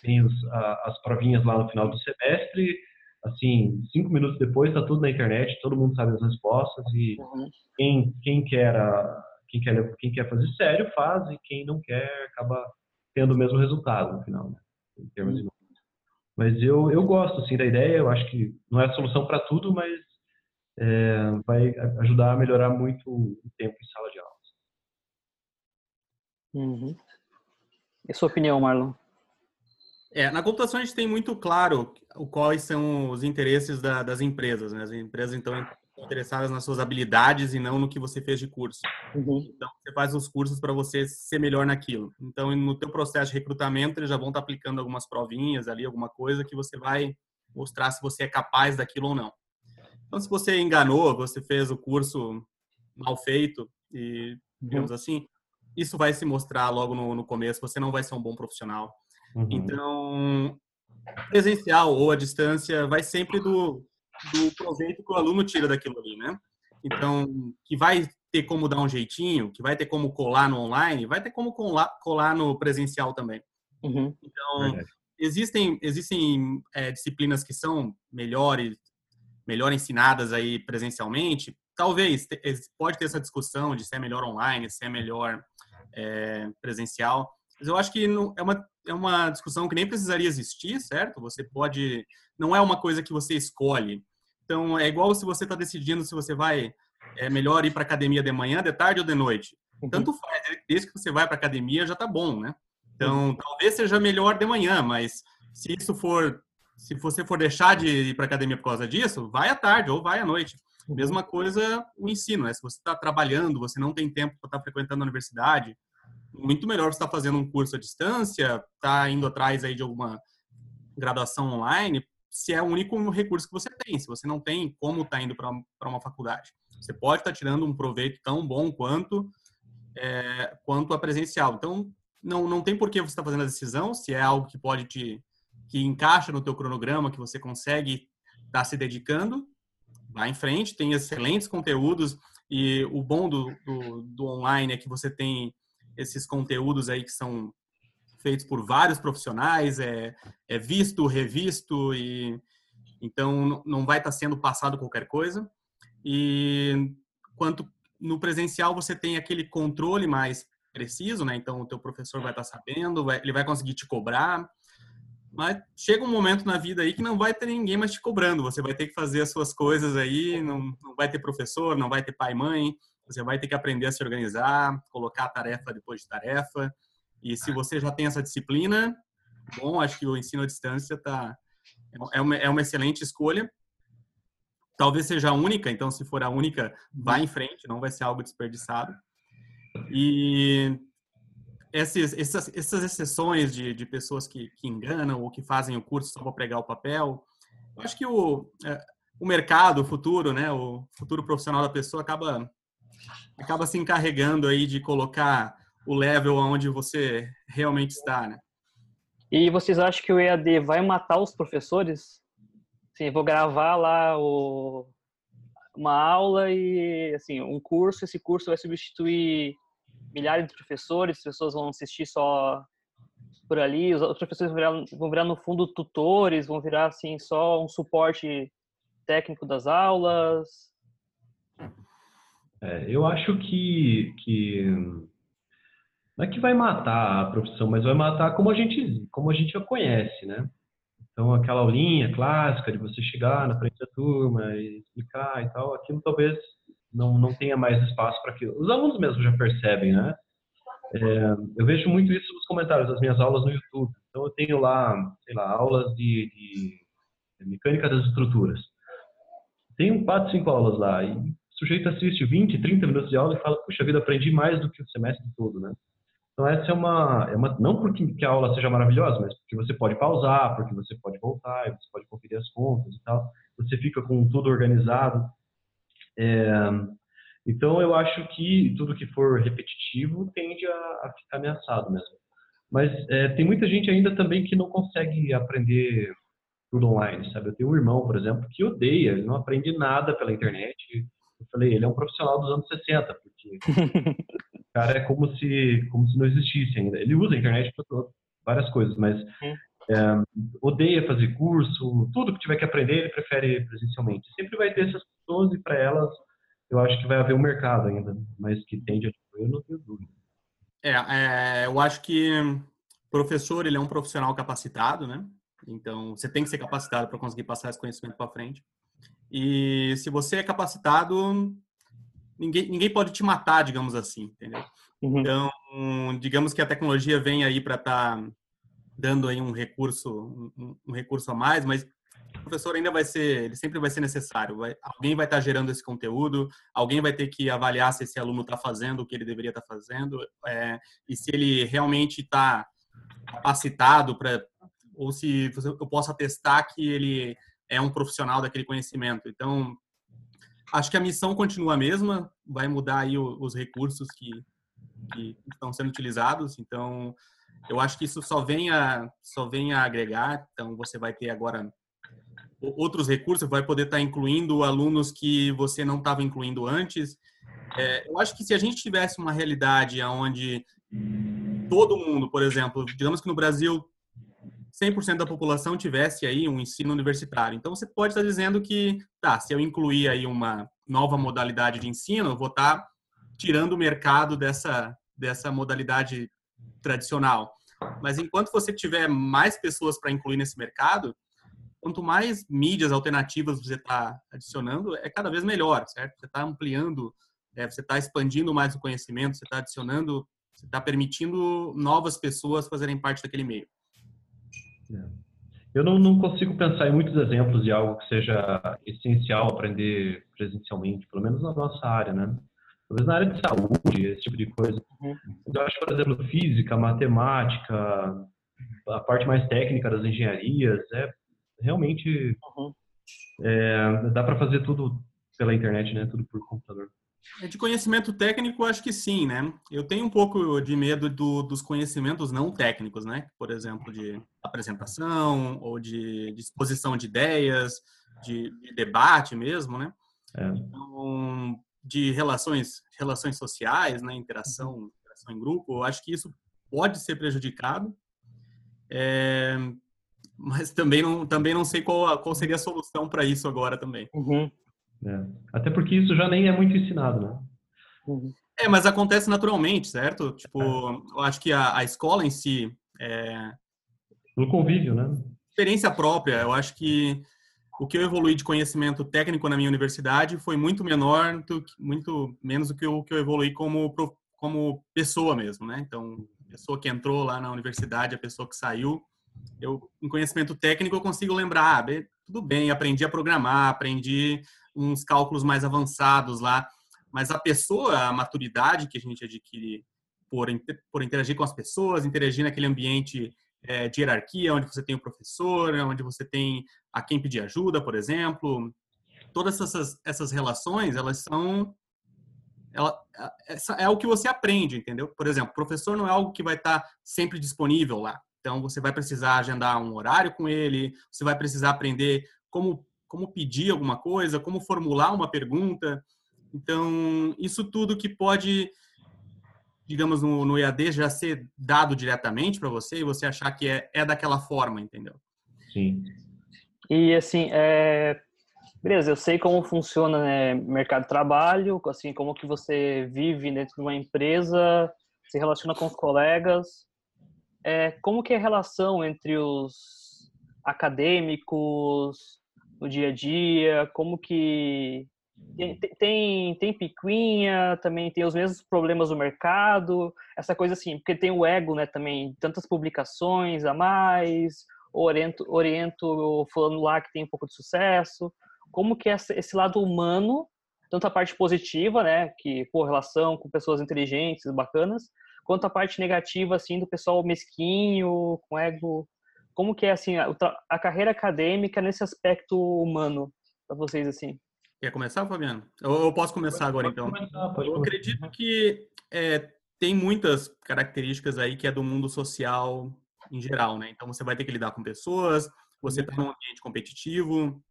tem os, a, as provinhas lá no final do semestre. Assim, cinco minutos depois, está tudo na internet, todo mundo sabe as respostas. E uhum. quem, quem, quer a, quem, quer, quem quer fazer sério, faz. E quem não quer, acaba tendo o mesmo resultado no final, né? Em termos uhum. de mas eu, eu gosto assim da ideia, eu acho que não é a solução para tudo, mas é, vai ajudar a melhorar muito o tempo em sala de aula. Uhum. E sua opinião, Marlon? É, na computação a gente tem muito claro quais são os interesses da, das empresas. Né? As empresas, então, interessadas nas suas habilidades e não no que você fez de curso. Uhum. Então, você faz os cursos para você ser melhor naquilo. Então, no teu processo de recrutamento, eles já vão estar tá aplicando algumas provinhas ali, alguma coisa que você vai mostrar se você é capaz daquilo ou não. Então, se você enganou, você fez o curso mal feito e, digamos uhum. assim, isso vai se mostrar logo no, no, começo. Você não vai ser um bom profissional. Uhum. Então, presencial ou à distância vai sempre do do proveito que o aluno tira daquilo ali, né? Então, que vai ter como dar um jeitinho, que vai ter como colar no online, vai ter como colar, colar no presencial também. Uhum. Então, existem existem é, disciplinas que são melhores melhor ensinadas aí presencialmente. Talvez pode ter essa discussão de se é melhor online, se é melhor é, presencial. Mas eu acho que não, é uma é uma discussão que nem precisaria existir, certo? Você pode não é uma coisa que você escolhe. Então, é igual se você está decidindo se você vai é melhor ir para academia de manhã, de tarde ou de noite. Uhum. Tanto faz, né? desde que você vai para academia já está bom, né? Então, uhum. talvez seja melhor de manhã, mas se isso for, se você for deixar de ir para academia por causa disso, vai à tarde ou vai à noite. Uhum. Mesma coisa o ensino, né? Se você está trabalhando, você não tem tempo para estar tá frequentando a universidade, muito melhor você estar tá fazendo um curso à distância, tá indo atrás aí de alguma graduação online, se é o único recurso que você tem, se você não tem como estar tá indo para uma faculdade. Você pode estar tá tirando um proveito tão bom quanto é, quanto a presencial. Então, não, não tem por que você estar tá fazendo a decisão, se é algo que pode te que encaixa no teu cronograma, que você consegue estar tá se dedicando, vá em frente, tem excelentes conteúdos e o bom do, do, do online é que você tem esses conteúdos aí que são feitos por vários profissionais, é, é visto, revisto e então não vai estar sendo passado qualquer coisa. E quanto no presencial você tem aquele controle mais preciso, né? Então o teu professor vai estar sabendo, vai, ele vai conseguir te cobrar. Mas chega um momento na vida aí que não vai ter ninguém mais te cobrando. Você vai ter que fazer as suas coisas aí, não, não vai ter professor, não vai ter pai e mãe. Você vai ter que aprender a se organizar, colocar tarefa depois de tarefa. E se você já tem essa disciplina, bom, acho que o ensino à distância tá, é, uma, é uma excelente escolha. talvez seja a única, então se for a única, vá em frente, não vai ser algo desperdiçado. E esses, essas, essas exceções de, de pessoas que, que enganam ou que fazem o curso só para pregar o papel, eu acho que o, é, o mercado, o futuro, né, o futuro profissional da pessoa acaba acaba se encarregando aí de colocar o level onde você realmente está, né? E vocês acham que o EAD vai matar os professores? Sim, vou gravar lá o, uma aula e assim um curso. Esse curso vai substituir milhares de professores. As pessoas vão assistir só por ali. Os, professores vão virar, vão virar no fundo tutores, vão virar assim só um suporte técnico das aulas. É, eu acho que, que não é que vai matar a profissão, mas vai matar como a gente como a gente a conhece, né? Então aquela aulinha clássica de você chegar na frente da turma e explicar e tal, aquilo talvez não não tenha mais espaço para aquilo. Os alunos mesmo já percebem, né? É, eu vejo muito isso nos comentários das minhas aulas no YouTube. Então eu tenho lá, sei lá, aulas de, de mecânica das estruturas. Tem quatro, cinco aulas lá e sujeito assiste 20, 30 minutos de aula e fala, puxa vida, aprendi mais do que o semestre todo, né? Então essa é uma, é uma não porque a aula seja maravilhosa, mas porque você pode pausar, porque você pode voltar, você pode conferir as contas e tal. Você fica com tudo organizado. É, então eu acho que tudo que for repetitivo tende a, a ficar ameaçado mesmo. Mas é, tem muita gente ainda também que não consegue aprender tudo online, sabe? Eu tenho um irmão, por exemplo, que odeia, ele não aprende nada pela internet, eu falei, ele é um profissional dos anos 60, porque cara é como se, como se não existisse ainda. Ele usa a internet para várias coisas, mas é, odeia fazer curso, tudo que tiver que aprender, ele prefere presencialmente. Sempre vai ter essas pessoas e para elas eu acho que vai haver um mercado ainda, mas que tende a eu não tenho dúvida. É, é, eu acho que professor ele é um profissional capacitado, né? Então você tem que ser capacitado para conseguir passar esse conhecimento para frente. E se você é capacitado, ninguém, ninguém pode te matar, digamos assim, entendeu? Uhum. Então, digamos que a tecnologia vem aí para estar tá dando aí um recurso, um, um, recurso a mais, mas o professor ainda vai ser, ele sempre vai ser necessário. Vai, alguém vai estar tá gerando esse conteúdo, alguém vai ter que avaliar se esse aluno está fazendo o que ele deveria estar tá fazendo é, e se ele realmente está capacitado para, ou se eu posso atestar que ele é um profissional daquele conhecimento. Então, acho que a missão continua a mesma, vai mudar aí os recursos que, que estão sendo utilizados. Então, eu acho que isso só vem a, só vem a agregar. Então, você vai ter agora outros recursos, vai poder estar incluindo alunos que você não estava incluindo antes. É, eu acho que se a gente tivesse uma realidade onde todo mundo, por exemplo, digamos que no Brasil 100% da população tivesse aí um ensino universitário. Então, você pode estar dizendo que, tá, se eu incluir aí uma nova modalidade de ensino, eu vou estar tirando o mercado dessa, dessa modalidade tradicional. Mas enquanto você tiver mais pessoas para incluir nesse mercado, quanto mais mídias alternativas você está adicionando, é cada vez melhor, certo? Você está ampliando, é, você está expandindo mais o conhecimento, você está adicionando, você está permitindo novas pessoas fazerem parte daquele meio. É. Eu não, não, consigo pensar em muitos exemplos de algo que seja essencial aprender presencialmente, pelo menos na nossa área, né? Talvez na área de saúde, esse tipo de coisa. Uhum. Eu acho, por exemplo, física, matemática, a parte mais técnica das engenharias, é realmente uhum. é, dá para fazer tudo pela internet, né? Tudo por computador. É de conhecimento técnico, acho que sim, né? Eu tenho um pouco de medo do, dos conhecimentos não técnicos, né? Por exemplo, de apresentação ou de, de exposição de ideias, de, de, debate mesmo, né? É. Então, de relações, relações sociais, né? Interação, interação em grupo, eu acho que isso pode ser prejudicado. É, mas também não, também não sei qual, qual seria a solução para isso agora também. Uhum. É. Até porque isso já nem é muito ensinado, né? Uhum. É, mas acontece naturalmente, certo? Tipo, é. eu acho que a, a escola em si é... No convívio, né? Experiência própria. Eu acho que o que eu evolui de conhecimento técnico na minha universidade foi muito menor, do, muito menos do que o que eu evolui como, como pessoa mesmo, né? Então, a pessoa que entrou lá na universidade, a pessoa que saiu, eu, em conhecimento técnico, eu consigo lembrar, ah, tudo bem, aprendi a programar, aprendi uns cálculos mais avançados lá. Mas a pessoa, a maturidade que a gente adquire por, por interagir com as pessoas, interagir naquele ambiente é, de hierarquia, onde você tem o professor, onde você tem a quem pedir ajuda, por exemplo. Todas essas, essas relações, elas são ela, é o que você aprende, entendeu? Por exemplo, professor não é algo que vai estar sempre disponível lá. Então, você vai precisar agendar um horário com ele, você vai precisar aprender como, como pedir alguma coisa, como formular uma pergunta. Então, isso tudo que pode, digamos, no, no EAD já ser dado diretamente para você e você achar que é, é daquela forma, entendeu? Sim. E, assim, é, Beleza, eu sei como funciona né, mercado de trabalho, assim, como que você vive dentro de uma empresa, se relaciona com os colegas. É, como que é a relação entre os acadêmicos no dia a dia? Como que tem, tem, tem picuinha, também tem os mesmos problemas do mercado, essa coisa assim, porque tem o ego, né, também, tantas publicações a mais, oriento, oriento falando lá que tem um pouco de sucesso. Como que é esse lado humano, tanto a parte positiva, né, que por relação com pessoas inteligentes, bacanas, quanto a parte negativa assim do pessoal mesquinho, com ego, como que é assim a, a carreira acadêmica nesse aspecto humano para vocês assim? Quer começar, Fabiano? Eu, eu posso começar agora então. Começar, eu acredito que é, tem muitas características aí que é do mundo social em geral, né? Então você vai ter que lidar com pessoas, você está num ambiente competitivo,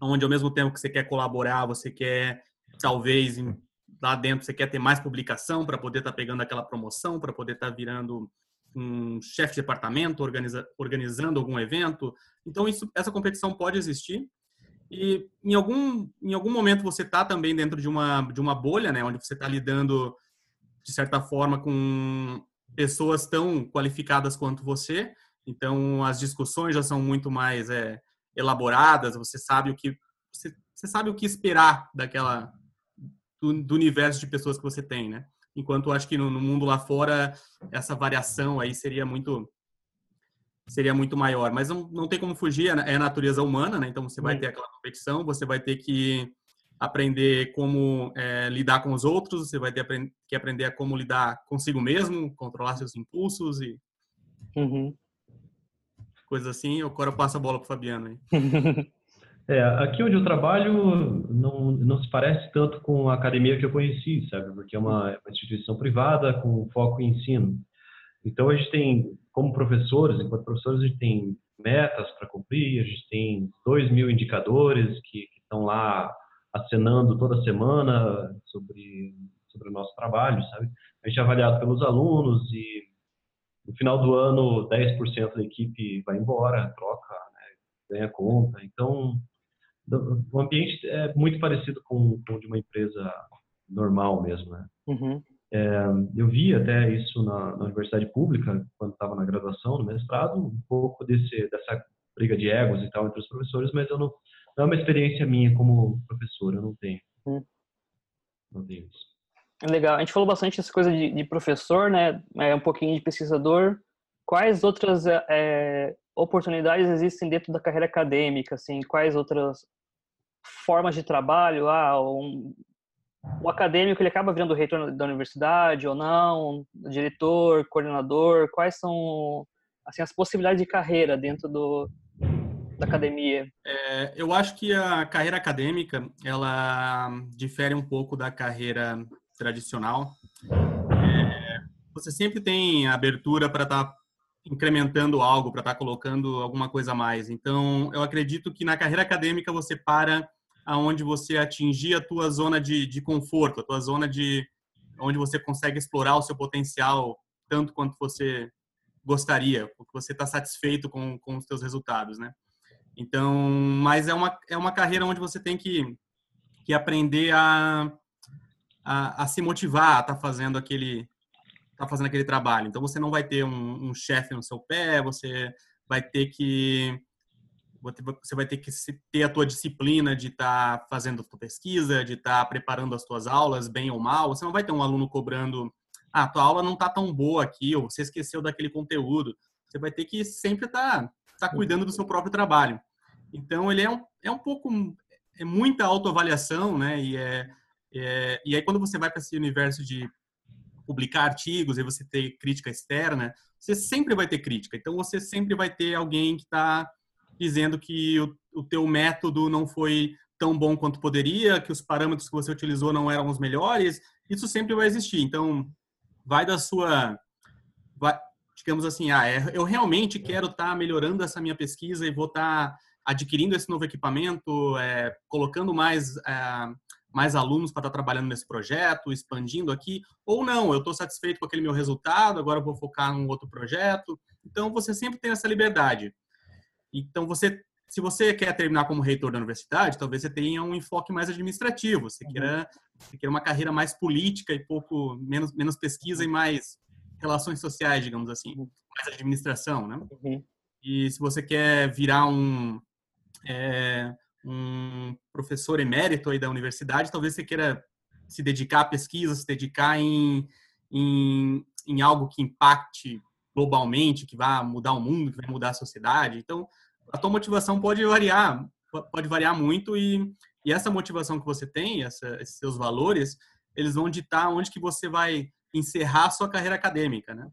onde ao mesmo tempo que você quer colaborar, você quer talvez lá dentro você quer ter mais publicação para poder estar tá pegando aquela promoção, para poder estar tá virando um chefe de departamento, organiza, organizando algum evento. Então isso, essa competição pode existir. E em algum em algum momento você está também dentro de uma de uma bolha, né, onde você está lidando de certa forma com pessoas tão qualificadas quanto você. Então as discussões já são muito mais é, elaboradas, você sabe o que você, você sabe o que esperar daquela do, do, universo de pessoas que você tem, né? Enquanto eu acho que no, no, mundo lá fora essa variação aí seria muito seria muito maior, mas não, não tem como fugir, é, é a natureza humana, né? Então você vai ter aquela competição, você vai ter que aprender como é, lidar com os outros, você vai ter que aprender a como lidar consigo mesmo, controlar seus impulsos e uhum coisas assim. Agora eu passo a bola para Fabiano. Aí. É, aqui onde eu trabalho não, não se parece tanto com a academia que eu conheci, sabe? Porque é uma, uma instituição privada com foco em ensino. Então a gente tem, como professores, enquanto professores, a gente tem metas para cumprir, a gente tem dois mil indicadores que, que estão lá acenando toda semana sobre, sobre o nosso trabalho, sabe? A gente é avaliado pelos alunos e no final do ano, 10% da equipe vai embora, troca, né, ganha conta. Então, o ambiente é muito parecido com, o de uma empresa normal mesmo, né? Uhum. É, eu vi até isso na, na universidade pública, quando estava na graduação, no mestrado, um pouco desse, dessa briga de egos e tal entre os professores, mas eu não, não é uma experiência minha como professor, eu não tenho. Uhum. Não tenho isso. Legal. A gente falou bastante essa coisa de, de professor, né? É, um pouquinho de pesquisador. Quais outras é, oportunidades existem dentro da carreira acadêmica? Assim, quais outras formas de trabalho? Ah, um, o acadêmico ele acaba virando reitor da universidade ou não? Diretor, coordenador? Quais são assim as possibilidades de carreira dentro do, da academia? É, eu acho que a carreira acadêmica ela difere um pouco da carreira tradicional, é, você sempre tem abertura para estar tá incrementando algo, para estar tá colocando alguma coisa a mais. Então, eu acredito que na carreira acadêmica você para aonde você atingir a tua zona de, de conforto, a tua zona de onde você consegue explorar o seu potencial tanto quanto você gostaria, porque você está satisfeito com, com os seus resultados, né? Então, mas é uma, é uma carreira onde você tem que, que aprender a, a, a se motivar a estar tá fazendo aquele tá fazendo aquele trabalho. Então você não vai ter um, um chefe no seu pé, você vai ter que você vai ter que ter a tua disciplina de estar tá fazendo a tua pesquisa, de estar tá preparando as tuas aulas, bem ou mal. Você não vai ter um aluno cobrando, ah, tua aula não está tão boa aqui, ou você esqueceu daquele conteúdo. Você vai ter que sempre estar tá, tá cuidando do seu próprio trabalho. Então, ele é um, é um pouco é muita autoavaliação, né? E, é, é, e aí quando você vai para esse universo de publicar artigos e você ter crítica externa, você sempre vai ter crítica. Então você sempre vai ter alguém que está dizendo que o, o teu método não foi tão bom quanto poderia, que os parâmetros que você utilizou não eram os melhores. Isso sempre vai existir. Então vai da sua, vai, digamos assim, ah, é, eu realmente quero estar tá melhorando essa minha pesquisa e vou estar tá adquirindo esse novo equipamento, é, colocando mais é, mais alunos para estar tá trabalhando nesse projeto, expandindo aqui, ou não, eu estou satisfeito com aquele meu resultado, agora eu vou focar num outro projeto. Então, você sempre tem essa liberdade. Então, você, se você quer terminar como reitor da universidade, talvez você tenha um enfoque mais administrativo, você uhum. queira, você queira uma carreira mais política e pouco menos, menos pesquisa e mais relações sociais, digamos assim, uhum. mais administração, né? Uhum. E se você quer virar um é, um professor emérito aí da universidade, talvez você queira se dedicar à pesquisa, se dedicar em, em, em algo que impacte globalmente, que vai mudar o mundo, que vai mudar a sociedade. Então, a tua motivação pode variar, pode variar muito e, e essa motivação que você tem, essa, esses seus valores, eles vão ditar onde que você vai encerrar a sua carreira acadêmica, né?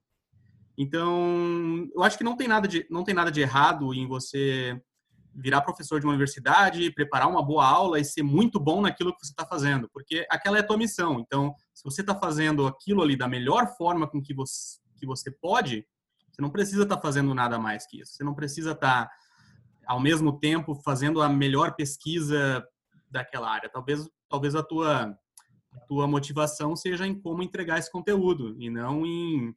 Então, eu acho que não tem nada de, não tem nada de errado em você virar professor de uma universidade, preparar uma boa aula e ser muito bom naquilo que você está fazendo, porque aquela é a tua missão. Então, se você está fazendo aquilo ali da melhor forma com que você, que você pode, você não precisa estar tá fazendo nada mais que isso. Você não precisa estar, tá, ao mesmo tempo, fazendo a melhor pesquisa daquela área. Talvez, talvez a tua a tua motivação seja em como entregar esse conteúdo e não em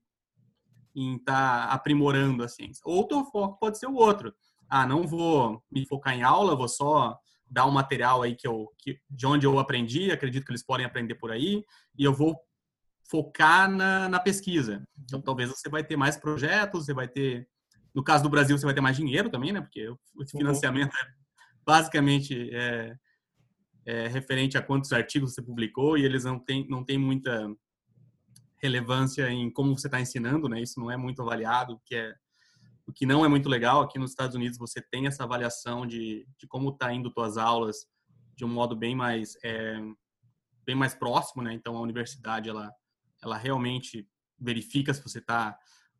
em estar tá aprimorando assim. Ou o foco pode ser o outro ah, não vou me focar em aula, vou só dar um material aí que eu, que, de onde eu aprendi, acredito que eles podem aprender por aí, e eu vou focar na, na pesquisa. Então, talvez você vai ter mais projetos, você vai ter, no caso do Brasil, você vai ter mais dinheiro também, né? Porque o uhum. financiamento é basicamente é, é referente a quantos artigos você publicou e eles não têm não tem muita relevância em como você está ensinando, né? Isso não é muito avaliado, que é o que não é muito legal. Aqui nos Estados Unidos você tem essa avaliação de, de como está indo tuas aulas de um modo bem mais é, bem mais próximo, né? Então a universidade ela ela realmente verifica se você está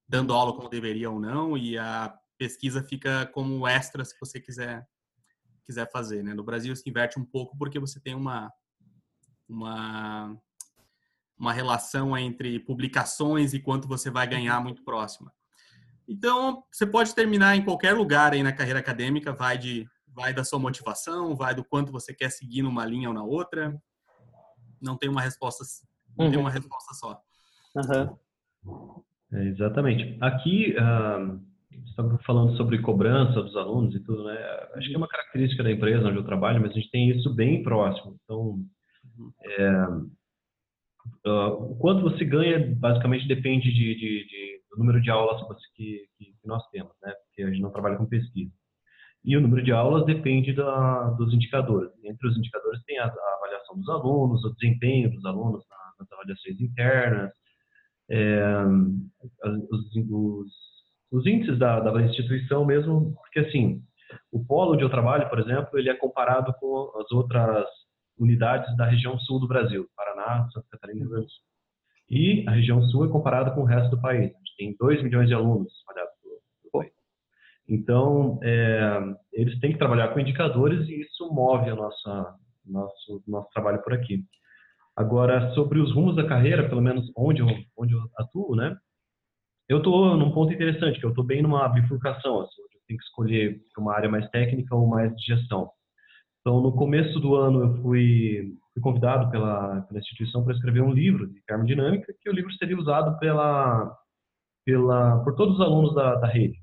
dando aula como deveria ou não e a pesquisa fica como extra se você quiser quiser fazer, né? No Brasil se inverte um pouco porque você tem uma uma uma relação entre publicações e quanto você vai ganhar muito próxima. Então, você pode terminar em qualquer lugar aí na carreira acadêmica, vai de vai da sua motivação, vai do quanto você quer seguir numa linha ou na outra. Não tem uma resposta, não uhum. tem uma resposta só. Uhum. É, exatamente. Aqui, uh, estamos falando sobre cobrança dos alunos e tudo, né? Acho que é uma característica da empresa onde eu trabalho, mas a gente tem isso bem próximo. Então, uhum. é, uh, o quanto você ganha basicamente depende de, de, de do número de aulas que, que, que, nós temos, né? Porque a gente não trabalha com pesquisa. E o número de aulas depende da, dos indicadores. Entre os indicadores tem a, a, avaliação dos alunos, o desempenho dos alunos nas avaliações internas, é, os, os, os, índices da, da instituição mesmo, porque assim, o polo onde eu trabalho, por exemplo, ele é comparado com as outras unidades da região sul do Brasil, Paraná, Santa Catarina e Rio Grande do Sul. E a região sul é comparada com o resto do país. Tem 2 milhões de alunos espalhados pelo país. Então, é, eles têm que trabalhar com indicadores e isso move o nosso, nosso, nosso trabalho por aqui. Agora, sobre os rumos da carreira, pelo menos onde eu, onde eu atuo, né? Eu estou num ponto interessante, que eu estou bem numa bifurcação, assim, onde eu tenho que escolher uma área mais técnica ou mais de gestão. Então, no começo do ano, eu fui, fui convidado pela, pela instituição para escrever um livro de termodinâmica, que o livro seria usado pela, pela, por todos os alunos da, da rede.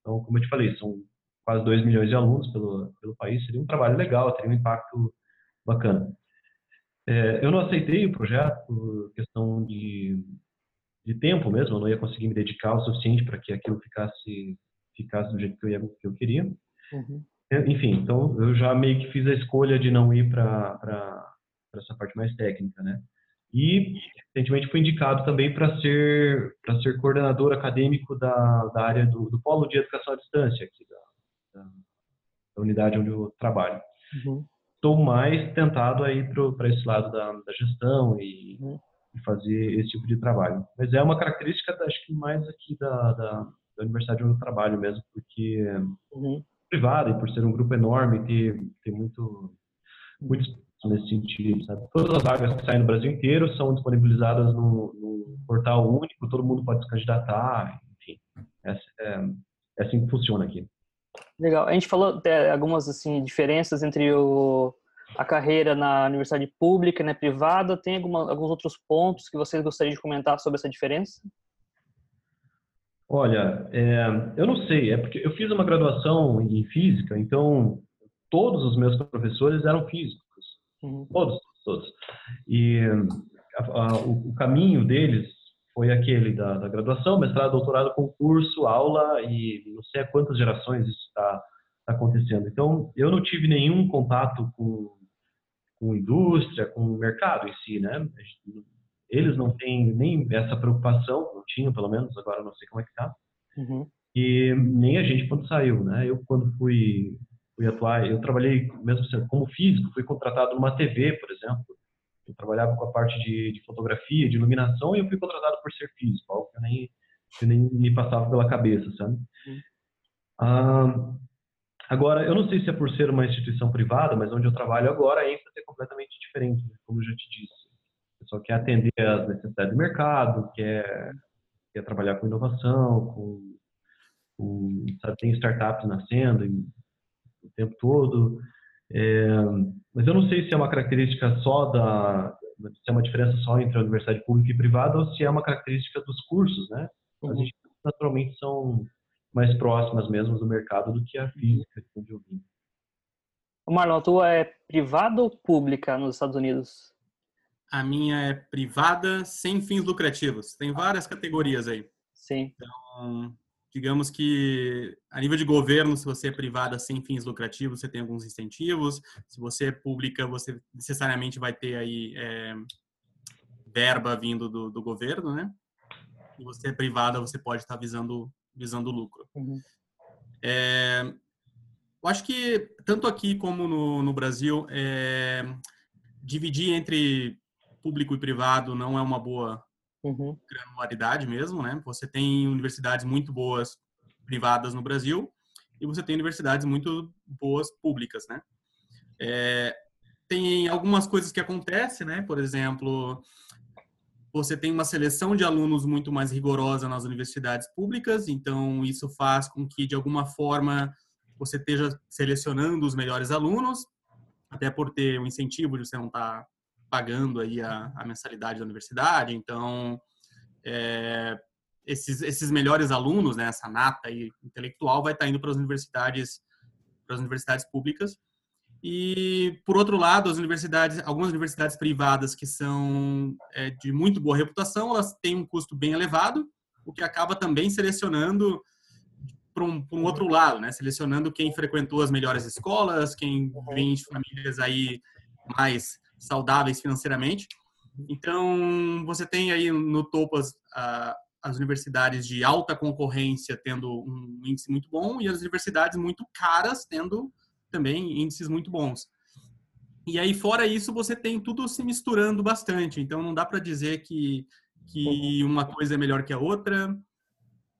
Então, como eu te falei, são quase 2 milhões de alunos pelo, pelo país, seria um trabalho legal, teria um impacto bacana. É, eu não aceitei o projeto por questão de, de tempo mesmo, eu não ia conseguir me dedicar o suficiente para que aquilo ficasse, ficasse do jeito que eu, ia, que eu queria. Uhum. É, enfim, então eu já meio que fiz a escolha de não ir para essa parte mais técnica, né? E recentemente fui indicado também para ser para ser coordenador acadêmico da, da área do, do polo de educação à distância aqui da, da, da unidade onde eu trabalho. Uhum. estou mais tentado a ir para esse lado da, da gestão e, uhum. e, fazer esse tipo de trabalho. Mas é uma característica, acho que mais aqui da, da, da universidade onde eu trabalho mesmo, porque uhum. privada e por ser um grupo enorme, ter, ter muito, muito nesse sentido. Sabe? Todas as vagas que saem no Brasil inteiro são disponibilizadas no, no portal único, todo mundo pode se candidatar, enfim. É, é, é assim que funciona aqui. Legal. A gente falou de algumas assim diferenças entre o, a carreira na universidade pública e na privada. Tem alguma, alguns outros pontos que vocês gostariam de comentar sobre essa diferença? Olha, é, eu não sei. É porque eu fiz uma graduação em física, então todos os meus professores eram físicos. Uhum. Todos, todos. E a, a, o, o, caminho deles foi aquele da, da, graduação, mestrado, doutorado, concurso, aula e não sei há quantas gerações isso está tá acontecendo. Então, eu não tive nenhum contato com, com indústria, com o mercado em si, né? Eles não têm nem essa preocupação, não tinham pelo menos, agora não sei como é que está. Uhum. E nem a gente quando saiu, né? Eu quando fui, fui atuar, eu trabalhei mesmo como físico, fui contratado numa TV, por exemplo, eu trabalhava com a parte de, de, fotografia, de iluminação, e eu fui contratado por ser físico, algo que eu nem, que nem me passava pela cabeça, sabe? Uhum. Ah, agora, eu não sei se é por ser uma instituição privada, mas onde eu trabalho agora, a ênfase é completamente diferente, né? como eu já te disse. O pessoal quer atender às necessidades do mercado, quer, quer trabalhar com inovação, com, com sabe, tem startups nascendo o tempo todo. É, mas eu não sei se é uma característica só da, se é uma diferença só entre a universidade pública e privada ou se é uma característica dos cursos, né? Uhum. As instituições naturalmente são mais próximas mesmo do mercado do que a física, de onde eu vim. Marlon, a tua é privada ou pública nos Estados Unidos? A minha é privada sem fins lucrativos. Tem várias categorias aí. Sim. Então, digamos que a nível de governo, se você é privada sem fins lucrativos, você tem alguns incentivos. Se você é pública, você necessariamente vai ter aí é, verba vindo do, do, governo, né? E você é privada, você pode estar visando visando lucro. Uhum. É, eu acho que tanto aqui como no, no Brasil, é, dividir entre público e privado não é uma boa uhum. granularidade mesmo, né? Você tem universidades muito boas privadas no Brasil e você tem universidades muito boas públicas, né? É, tem algumas coisas que acontecem, né? Por exemplo, você tem uma seleção de alunos muito mais rigorosa nas universidades públicas, então isso faz com que, de alguma forma, você esteja selecionando os melhores alunos, até por ter o incentivo de você não estar tá pagando aí a, a mensalidade da universidade. Então, é, esses, esses melhores alunos, né, essa nata aí intelectual, vai estar tá indo para as universidades, para as universidades públicas. E, por outro lado, as universidades, algumas universidades privadas que são é, de muito boa reputação, elas têm um custo bem elevado, o que acaba também selecionando para um, um, outro lado, né? Selecionando quem frequentou as melhores escolas, quem vem de famílias aí mais saudáveis financeiramente. Então, você tem aí no topo as, as universidades de alta concorrência tendo um índice muito bom e as universidades muito caras tendo também índices muito bons. E aí, fora isso, você tem tudo se misturando bastante. Então, não dá para dizer que, que uma coisa é melhor que a outra,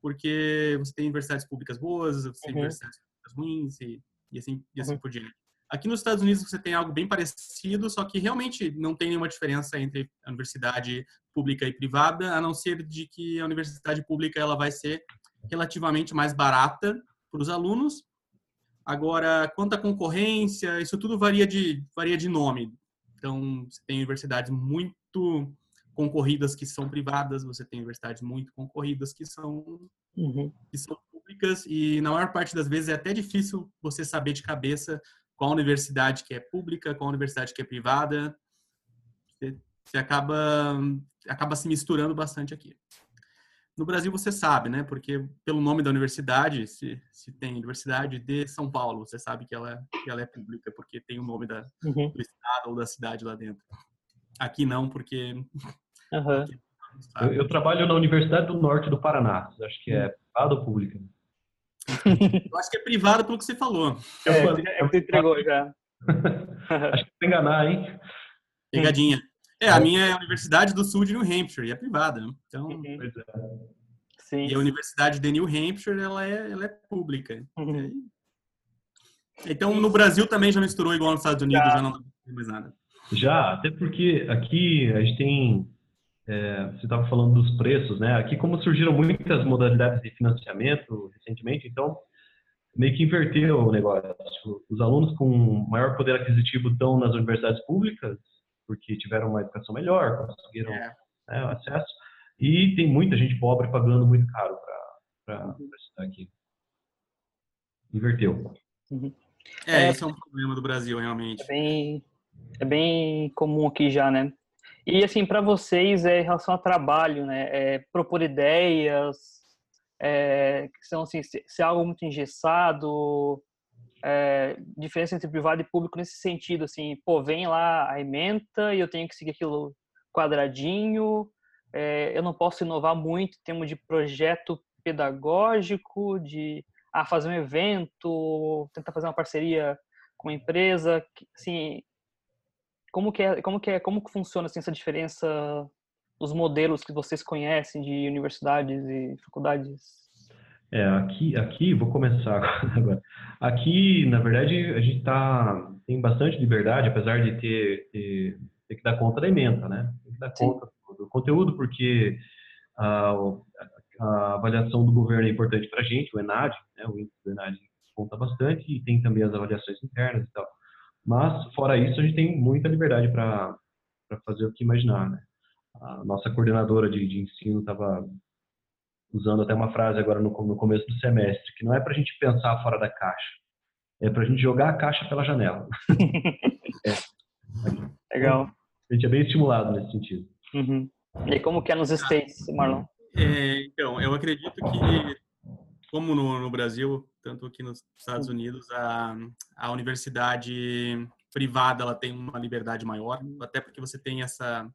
porque você tem universidades públicas boas, você tem uhum. universidades públicas ruins e, e assim, e assim uhum. por diante. Aqui nos Estados Unidos você tem algo bem parecido, só que realmente não tem nenhuma diferença entre a universidade pública e privada, a não ser de que a universidade pública ela vai ser relativamente mais barata para os alunos. Agora, quanto à concorrência, isso tudo varia de varia de nome. Então, você tem universidades muito concorridas que são privadas, você tem universidades muito concorridas que são uhum. que são públicas e na maior parte das vezes é até difícil você saber de cabeça qual universidade que é pública, qual universidade que é privada. Você, acaba, acaba se misturando bastante aqui. No Brasil você sabe, né? Porque pelo nome da universidade, se, se tem Universidade de São Paulo, você sabe que ela, que ela é pública, porque tem o nome da, uhum. do estado ou da cidade lá dentro. Aqui não, porque... Uhum. eu, eu, trabalho na Universidade do Norte do Paraná. Acho que é privada ou pública? Eu acho que é privado pelo que você falou. É, eu, eu entregou já. Acho que vai enganar, hein? Pegadinha. É, a minha é a Universidade do Sul de New Hampshire, e é privada. Né? Então, uhum. é. Sim. e a Universidade de New Hampshire, ela é, ela é pública. Uhum. Então, no Brasil também já misturou igual nos Estados Unidos, já, já não tem mais nada. Já, até porque aqui a gente tem, é, você estava falando dos preços, né? Aqui como surgiram muitas modalidades de financiamento recentemente, então meio que inverteu o negócio. Os alunos com maior poder aquisitivo estão nas universidades públicas porque tiveram uma educação melhor, conseguiram é. né, acesso, e tem muita gente pobre pagando muito caro para uhum. estudar aqui. Inverteu. Uhum. É, esse é um problema do Brasil, realmente. É bem, é bem comum aqui já, né? E assim, para vocês, é, em relação ao trabalho, né? É, propor ideias, é, que são assim, se, se é algo muito engessado, é, diferença entre privado e público nesse sentido, assim, pô, vem lá a ementa e eu tenho que seguir aquilo quadradinho, é, eu não posso inovar muito em termos de projeto pedagógico, de ah, fazer um evento, tentar fazer uma parceria com uma empresa, assim, como que é, como que é, como que funciona assim, essa diferença, os modelos que vocês conhecem de universidades e faculdades? É, aqui, aqui, vou começar agora. Aqui, na verdade, a gente tá, tem bastante liberdade, apesar de ter, ter, ter que dar conta da ementa, né? Tem que dar Sim. conta do conteúdo, porque a, a, avaliação do governo é importante para a gente, o ENAD, né? o índice do ENAD conta bastante, e tem também as avaliações internas e tal. Mas, fora isso, a gente tem muita liberdade para fazer o que imaginar, né? A nossa coordenadora de, de ensino estava usando até uma frase agora no, no começo do semestre, que não é para a gente pensar fora da caixa, é para a gente jogar a caixa pela janela. é. Legal. A gente é bem estimulado nesse sentido. Uhum. E como que é nos States, Marlon? É, então, eu acredito que, como no, no, Brasil, tanto aqui nos Estados Unidos, a, a universidade privada ela tem uma liberdade maior, até porque você tem essa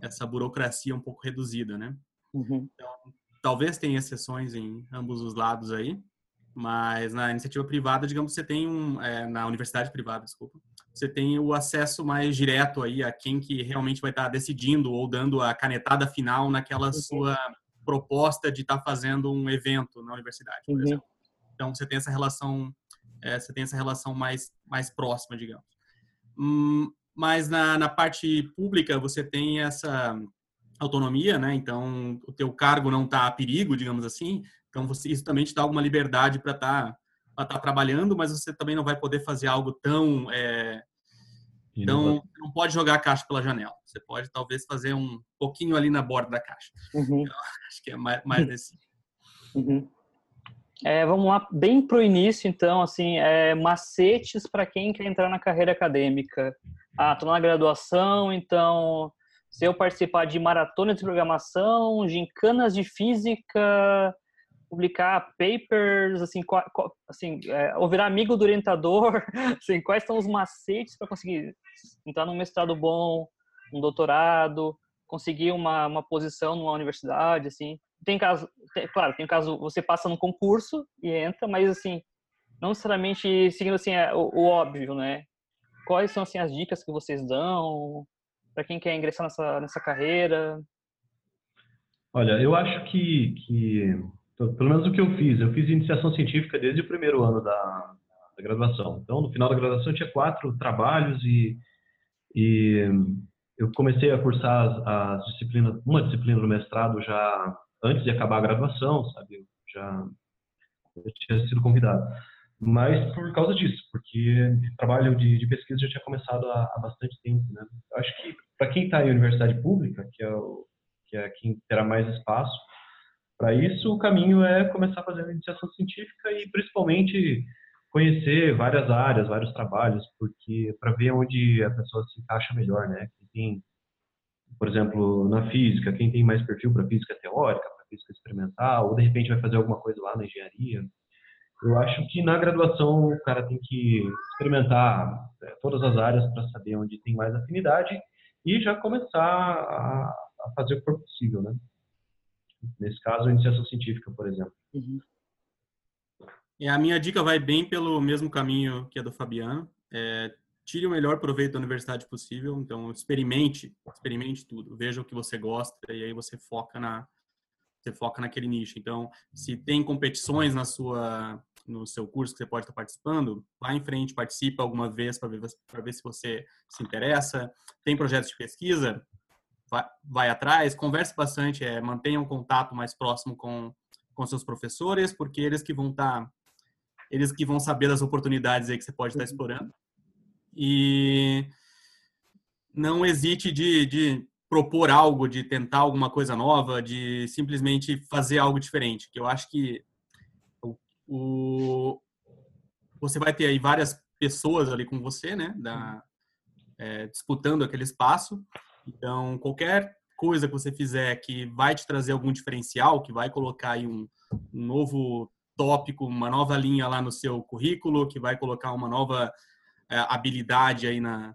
essa burocracia um pouco reduzida, né? Uhum. Então, Talvez tenha exceções em ambos os lados aí, mas na iniciativa privada, digamos, você tem um, é, na universidade privada, desculpa, você tem o acesso mais direto aí a quem que realmente vai estar decidindo ou dando a canetada final naquela uhum. sua proposta de estar fazendo um evento na universidade, por uhum. exemplo. Então você tem essa relação, é, você tem essa relação mais mais próxima, digamos. Hum, mas na, na parte pública você tem essa autonomia, né? Então, o teu cargo não está a perigo, digamos assim. Então, você, isso também te dá alguma liberdade para estar tá, tá trabalhando, mas você também não vai poder fazer algo tão... É, então, não pode jogar a caixa pela janela. Você pode, talvez, fazer um pouquinho ali na borda da caixa. Uhum. Então, acho que é mais, mais nesse... Uhum. É, vamos lá, bem pro início, então, assim, é, macetes para quem quer entrar na carreira acadêmica. Ah, estou na graduação, então se eu participar de maratonas de programação, gincanas de física, publicar papers, assim, assim é, ou virar amigo do orientador, assim, quais são os macetes para conseguir entrar num mestrado bom, um doutorado, conseguir uma, uma posição numa universidade, assim. Tem caso, tem, claro, tem caso você passa no concurso e entra, mas assim, não necessariamente seguindo assim é, o, o óbvio, né? Quais são assim as dicas que vocês dão? para quem quer ingressar nessa, nessa carreira? Olha, eu acho que, que, pelo menos o que eu fiz, eu fiz iniciação científica desde o primeiro ano da, da graduação. Então, no final da graduação, eu tinha quatro trabalhos e, e eu comecei a cursar as, as, disciplinas, uma disciplina do mestrado já antes de acabar a graduação, sabe? Eu já eu tinha sido convidado mas por causa disso, porque trabalho de, de, pesquisa já tinha começado há, há bastante tempo, né? Acho que para quem está em universidade pública, que é, o, que é quem terá mais espaço, para isso o caminho é começar fazendo iniciação científica e principalmente conhecer várias áreas, vários trabalhos, porque para ver onde a pessoa se encaixa melhor, né? Quem tem, por exemplo, na física, quem tem mais perfil para física teórica, para física experimental, ou de repente vai fazer alguma coisa lá na engenharia eu acho que na graduação o cara tem que experimentar é, todas as áreas para saber onde tem mais afinidade e já começar a, fazer o que for possível, né? Nesse caso, a iniciação científica, por exemplo. Uhum. E a minha dica vai bem pelo mesmo caminho que a do Fabiano. É, tire o melhor proveito da universidade possível. Então, experimente, experimente tudo. Veja o que você gosta e aí você foca na você foca naquele nicho. Então, se tem competições na sua no seu curso que você pode estar participando, vá em frente, participe alguma vez para ver, ver se você se interessa. Tem projetos de pesquisa, vai, vai atrás, converse bastante, é, mantenha um contato mais próximo com, com seus professores, porque eles que vão estar, tá, eles que vão saber das oportunidades aí que você pode estar explorando. E não hesite de, de propor algo, de tentar alguma coisa nova, de simplesmente fazer algo diferente, que eu acho que o, o você vai ter aí várias pessoas ali com você, né, da, é, disputando aquele espaço então, qualquer coisa que você fizer que vai te trazer algum diferencial, que vai colocar aí um, um novo tópico, uma nova linha lá no seu currículo, que vai colocar uma nova é, habilidade aí na,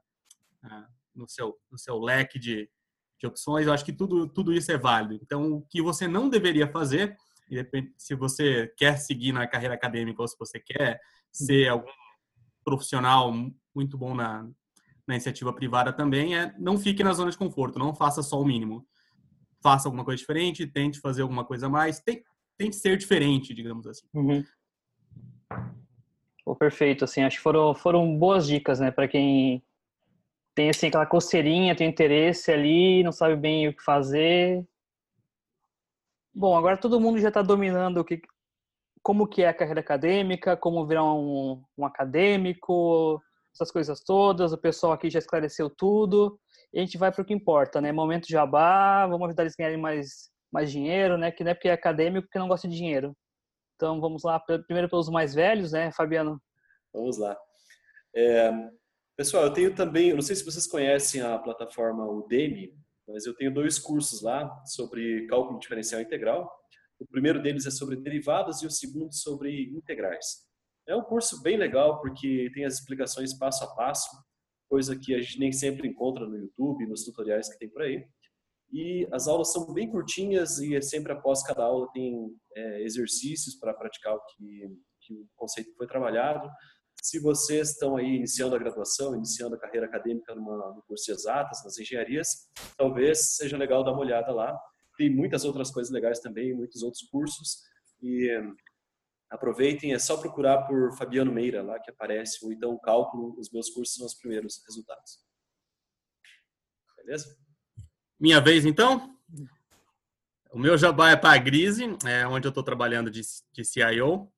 no, seu, no seu leque de, de opções, eu acho que tudo, tudo isso é válido. Então, o que você não deveria fazer, se você quer seguir na carreira acadêmica ou se você quer ser algum profissional muito bom na, na iniciativa privada também é não fique na zona de conforto, não faça só o mínimo. Faça alguma coisa diferente, tente fazer alguma coisa a mais, tente, tente ser diferente, digamos assim. Uhum. Perfeito, assim, acho que foram, foram boas dicas, né, para quem tem assim aquela coceirinha, tem interesse ali, não sabe bem o que fazer. Bom, agora todo mundo já está dominando o que, como que é a carreira acadêmica, como virar um, um acadêmico, essas coisas todas. O pessoal aqui já esclareceu tudo. E a gente vai para o que importa, né? Momento jabá, vamos ajudar eles a ganharem mais, mais dinheiro, né? Que não é porque é acadêmico que não gosta de dinheiro. Então vamos lá, primeiro pelos mais velhos, né, Fabiano? Vamos lá. É, pessoal, eu tenho também, não sei se vocês conhecem a plataforma Udemy, mas eu tenho dois cursos lá sobre cálculo diferencial integral. O primeiro deles é sobre derivadas e o segundo sobre integrais. É um curso bem legal porque tem as explicações passo a passo, coisa que a gente nem sempre encontra no YouTube, nos tutoriais que tem por aí. E as aulas são bem curtinhas e é sempre após cada aula tem é, exercícios para praticar o que, que o conceito foi trabalhado. Se vocês estão aí iniciando a graduação, iniciando a carreira acadêmica numa, no curso de exatas, nas engenharias, talvez seja legal dar uma olhada lá. Tem muitas outras coisas legais também, muitos outros cursos. E aproveitem, é só procurar por Fabiano Meira lá que aparece, ou então cálculo, os meus cursos são os primeiros resultados. Beleza? Minha vez então? O meu jabá é para a Grise, é onde eu estou trabalhando de, de CIO.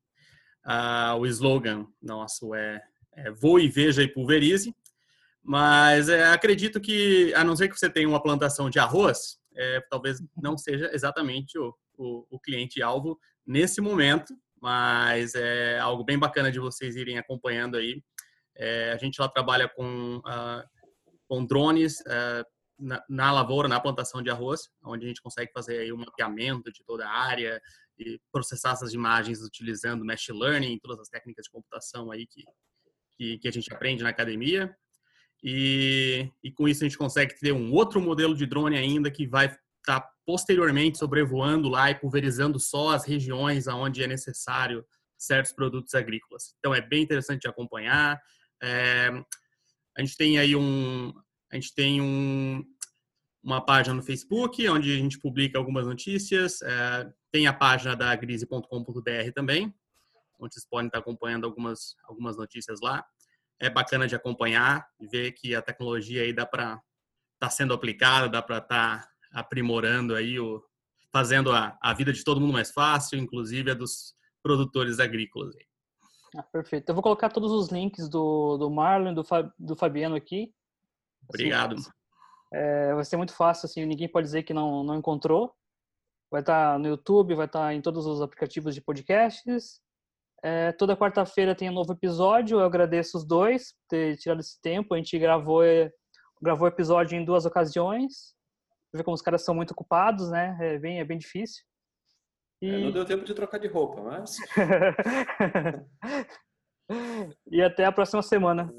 Ah, o slogan nosso é, é voe, veja e pulverize. Mas é, acredito que, a não ser que você tenha uma plantação de arroz, é, talvez não seja exatamente o, o, o cliente-alvo nesse momento, mas é algo bem bacana de vocês irem acompanhando aí. É, a gente lá trabalha com, uh, com drones uh, na, na, lavoura, na plantação de arroz, onde a gente consegue fazer aí um mapeamento de toda a área e processar essas imagens utilizando machine learning, todas as técnicas de computação aí que, que, que a gente aprende na academia. E, e, com isso a gente consegue ter um outro modelo de drone ainda que vai está posteriormente sobrevoando lá e pulverizando só as regiões onde é necessário certos produtos agrícolas. Então é bem interessante de acompanhar. É, a gente tem aí um, a gente tem um, uma página no Facebook onde a gente publica algumas notícias. É, tem a página da grise.com.br também, onde vocês podem estar acompanhando algumas algumas notícias lá. É bacana de acompanhar e ver que a tecnologia aí dá para estar tá sendo aplicada, dá para estar tá aprimorando aí, o, fazendo a, a vida de todo mundo mais fácil, inclusive a dos produtores agrícolas. Ah, perfeito. Eu vou colocar todos os links do, do Marlon do, do Fabiano aqui. Assim, Obrigado. É, vai ser muito fácil, assim, ninguém pode dizer que não, não encontrou. Vai estar no YouTube, vai estar em todos os aplicativos de podcasts. É, toda quarta-feira tem um novo episódio. Eu agradeço os dois por ter tirado esse tempo. A gente gravou gravou episódio em duas ocasiões ver como os caras são muito ocupados, né? É bem, é bem difícil. E... É, não deu tempo de trocar de roupa, mas. e até a próxima semana.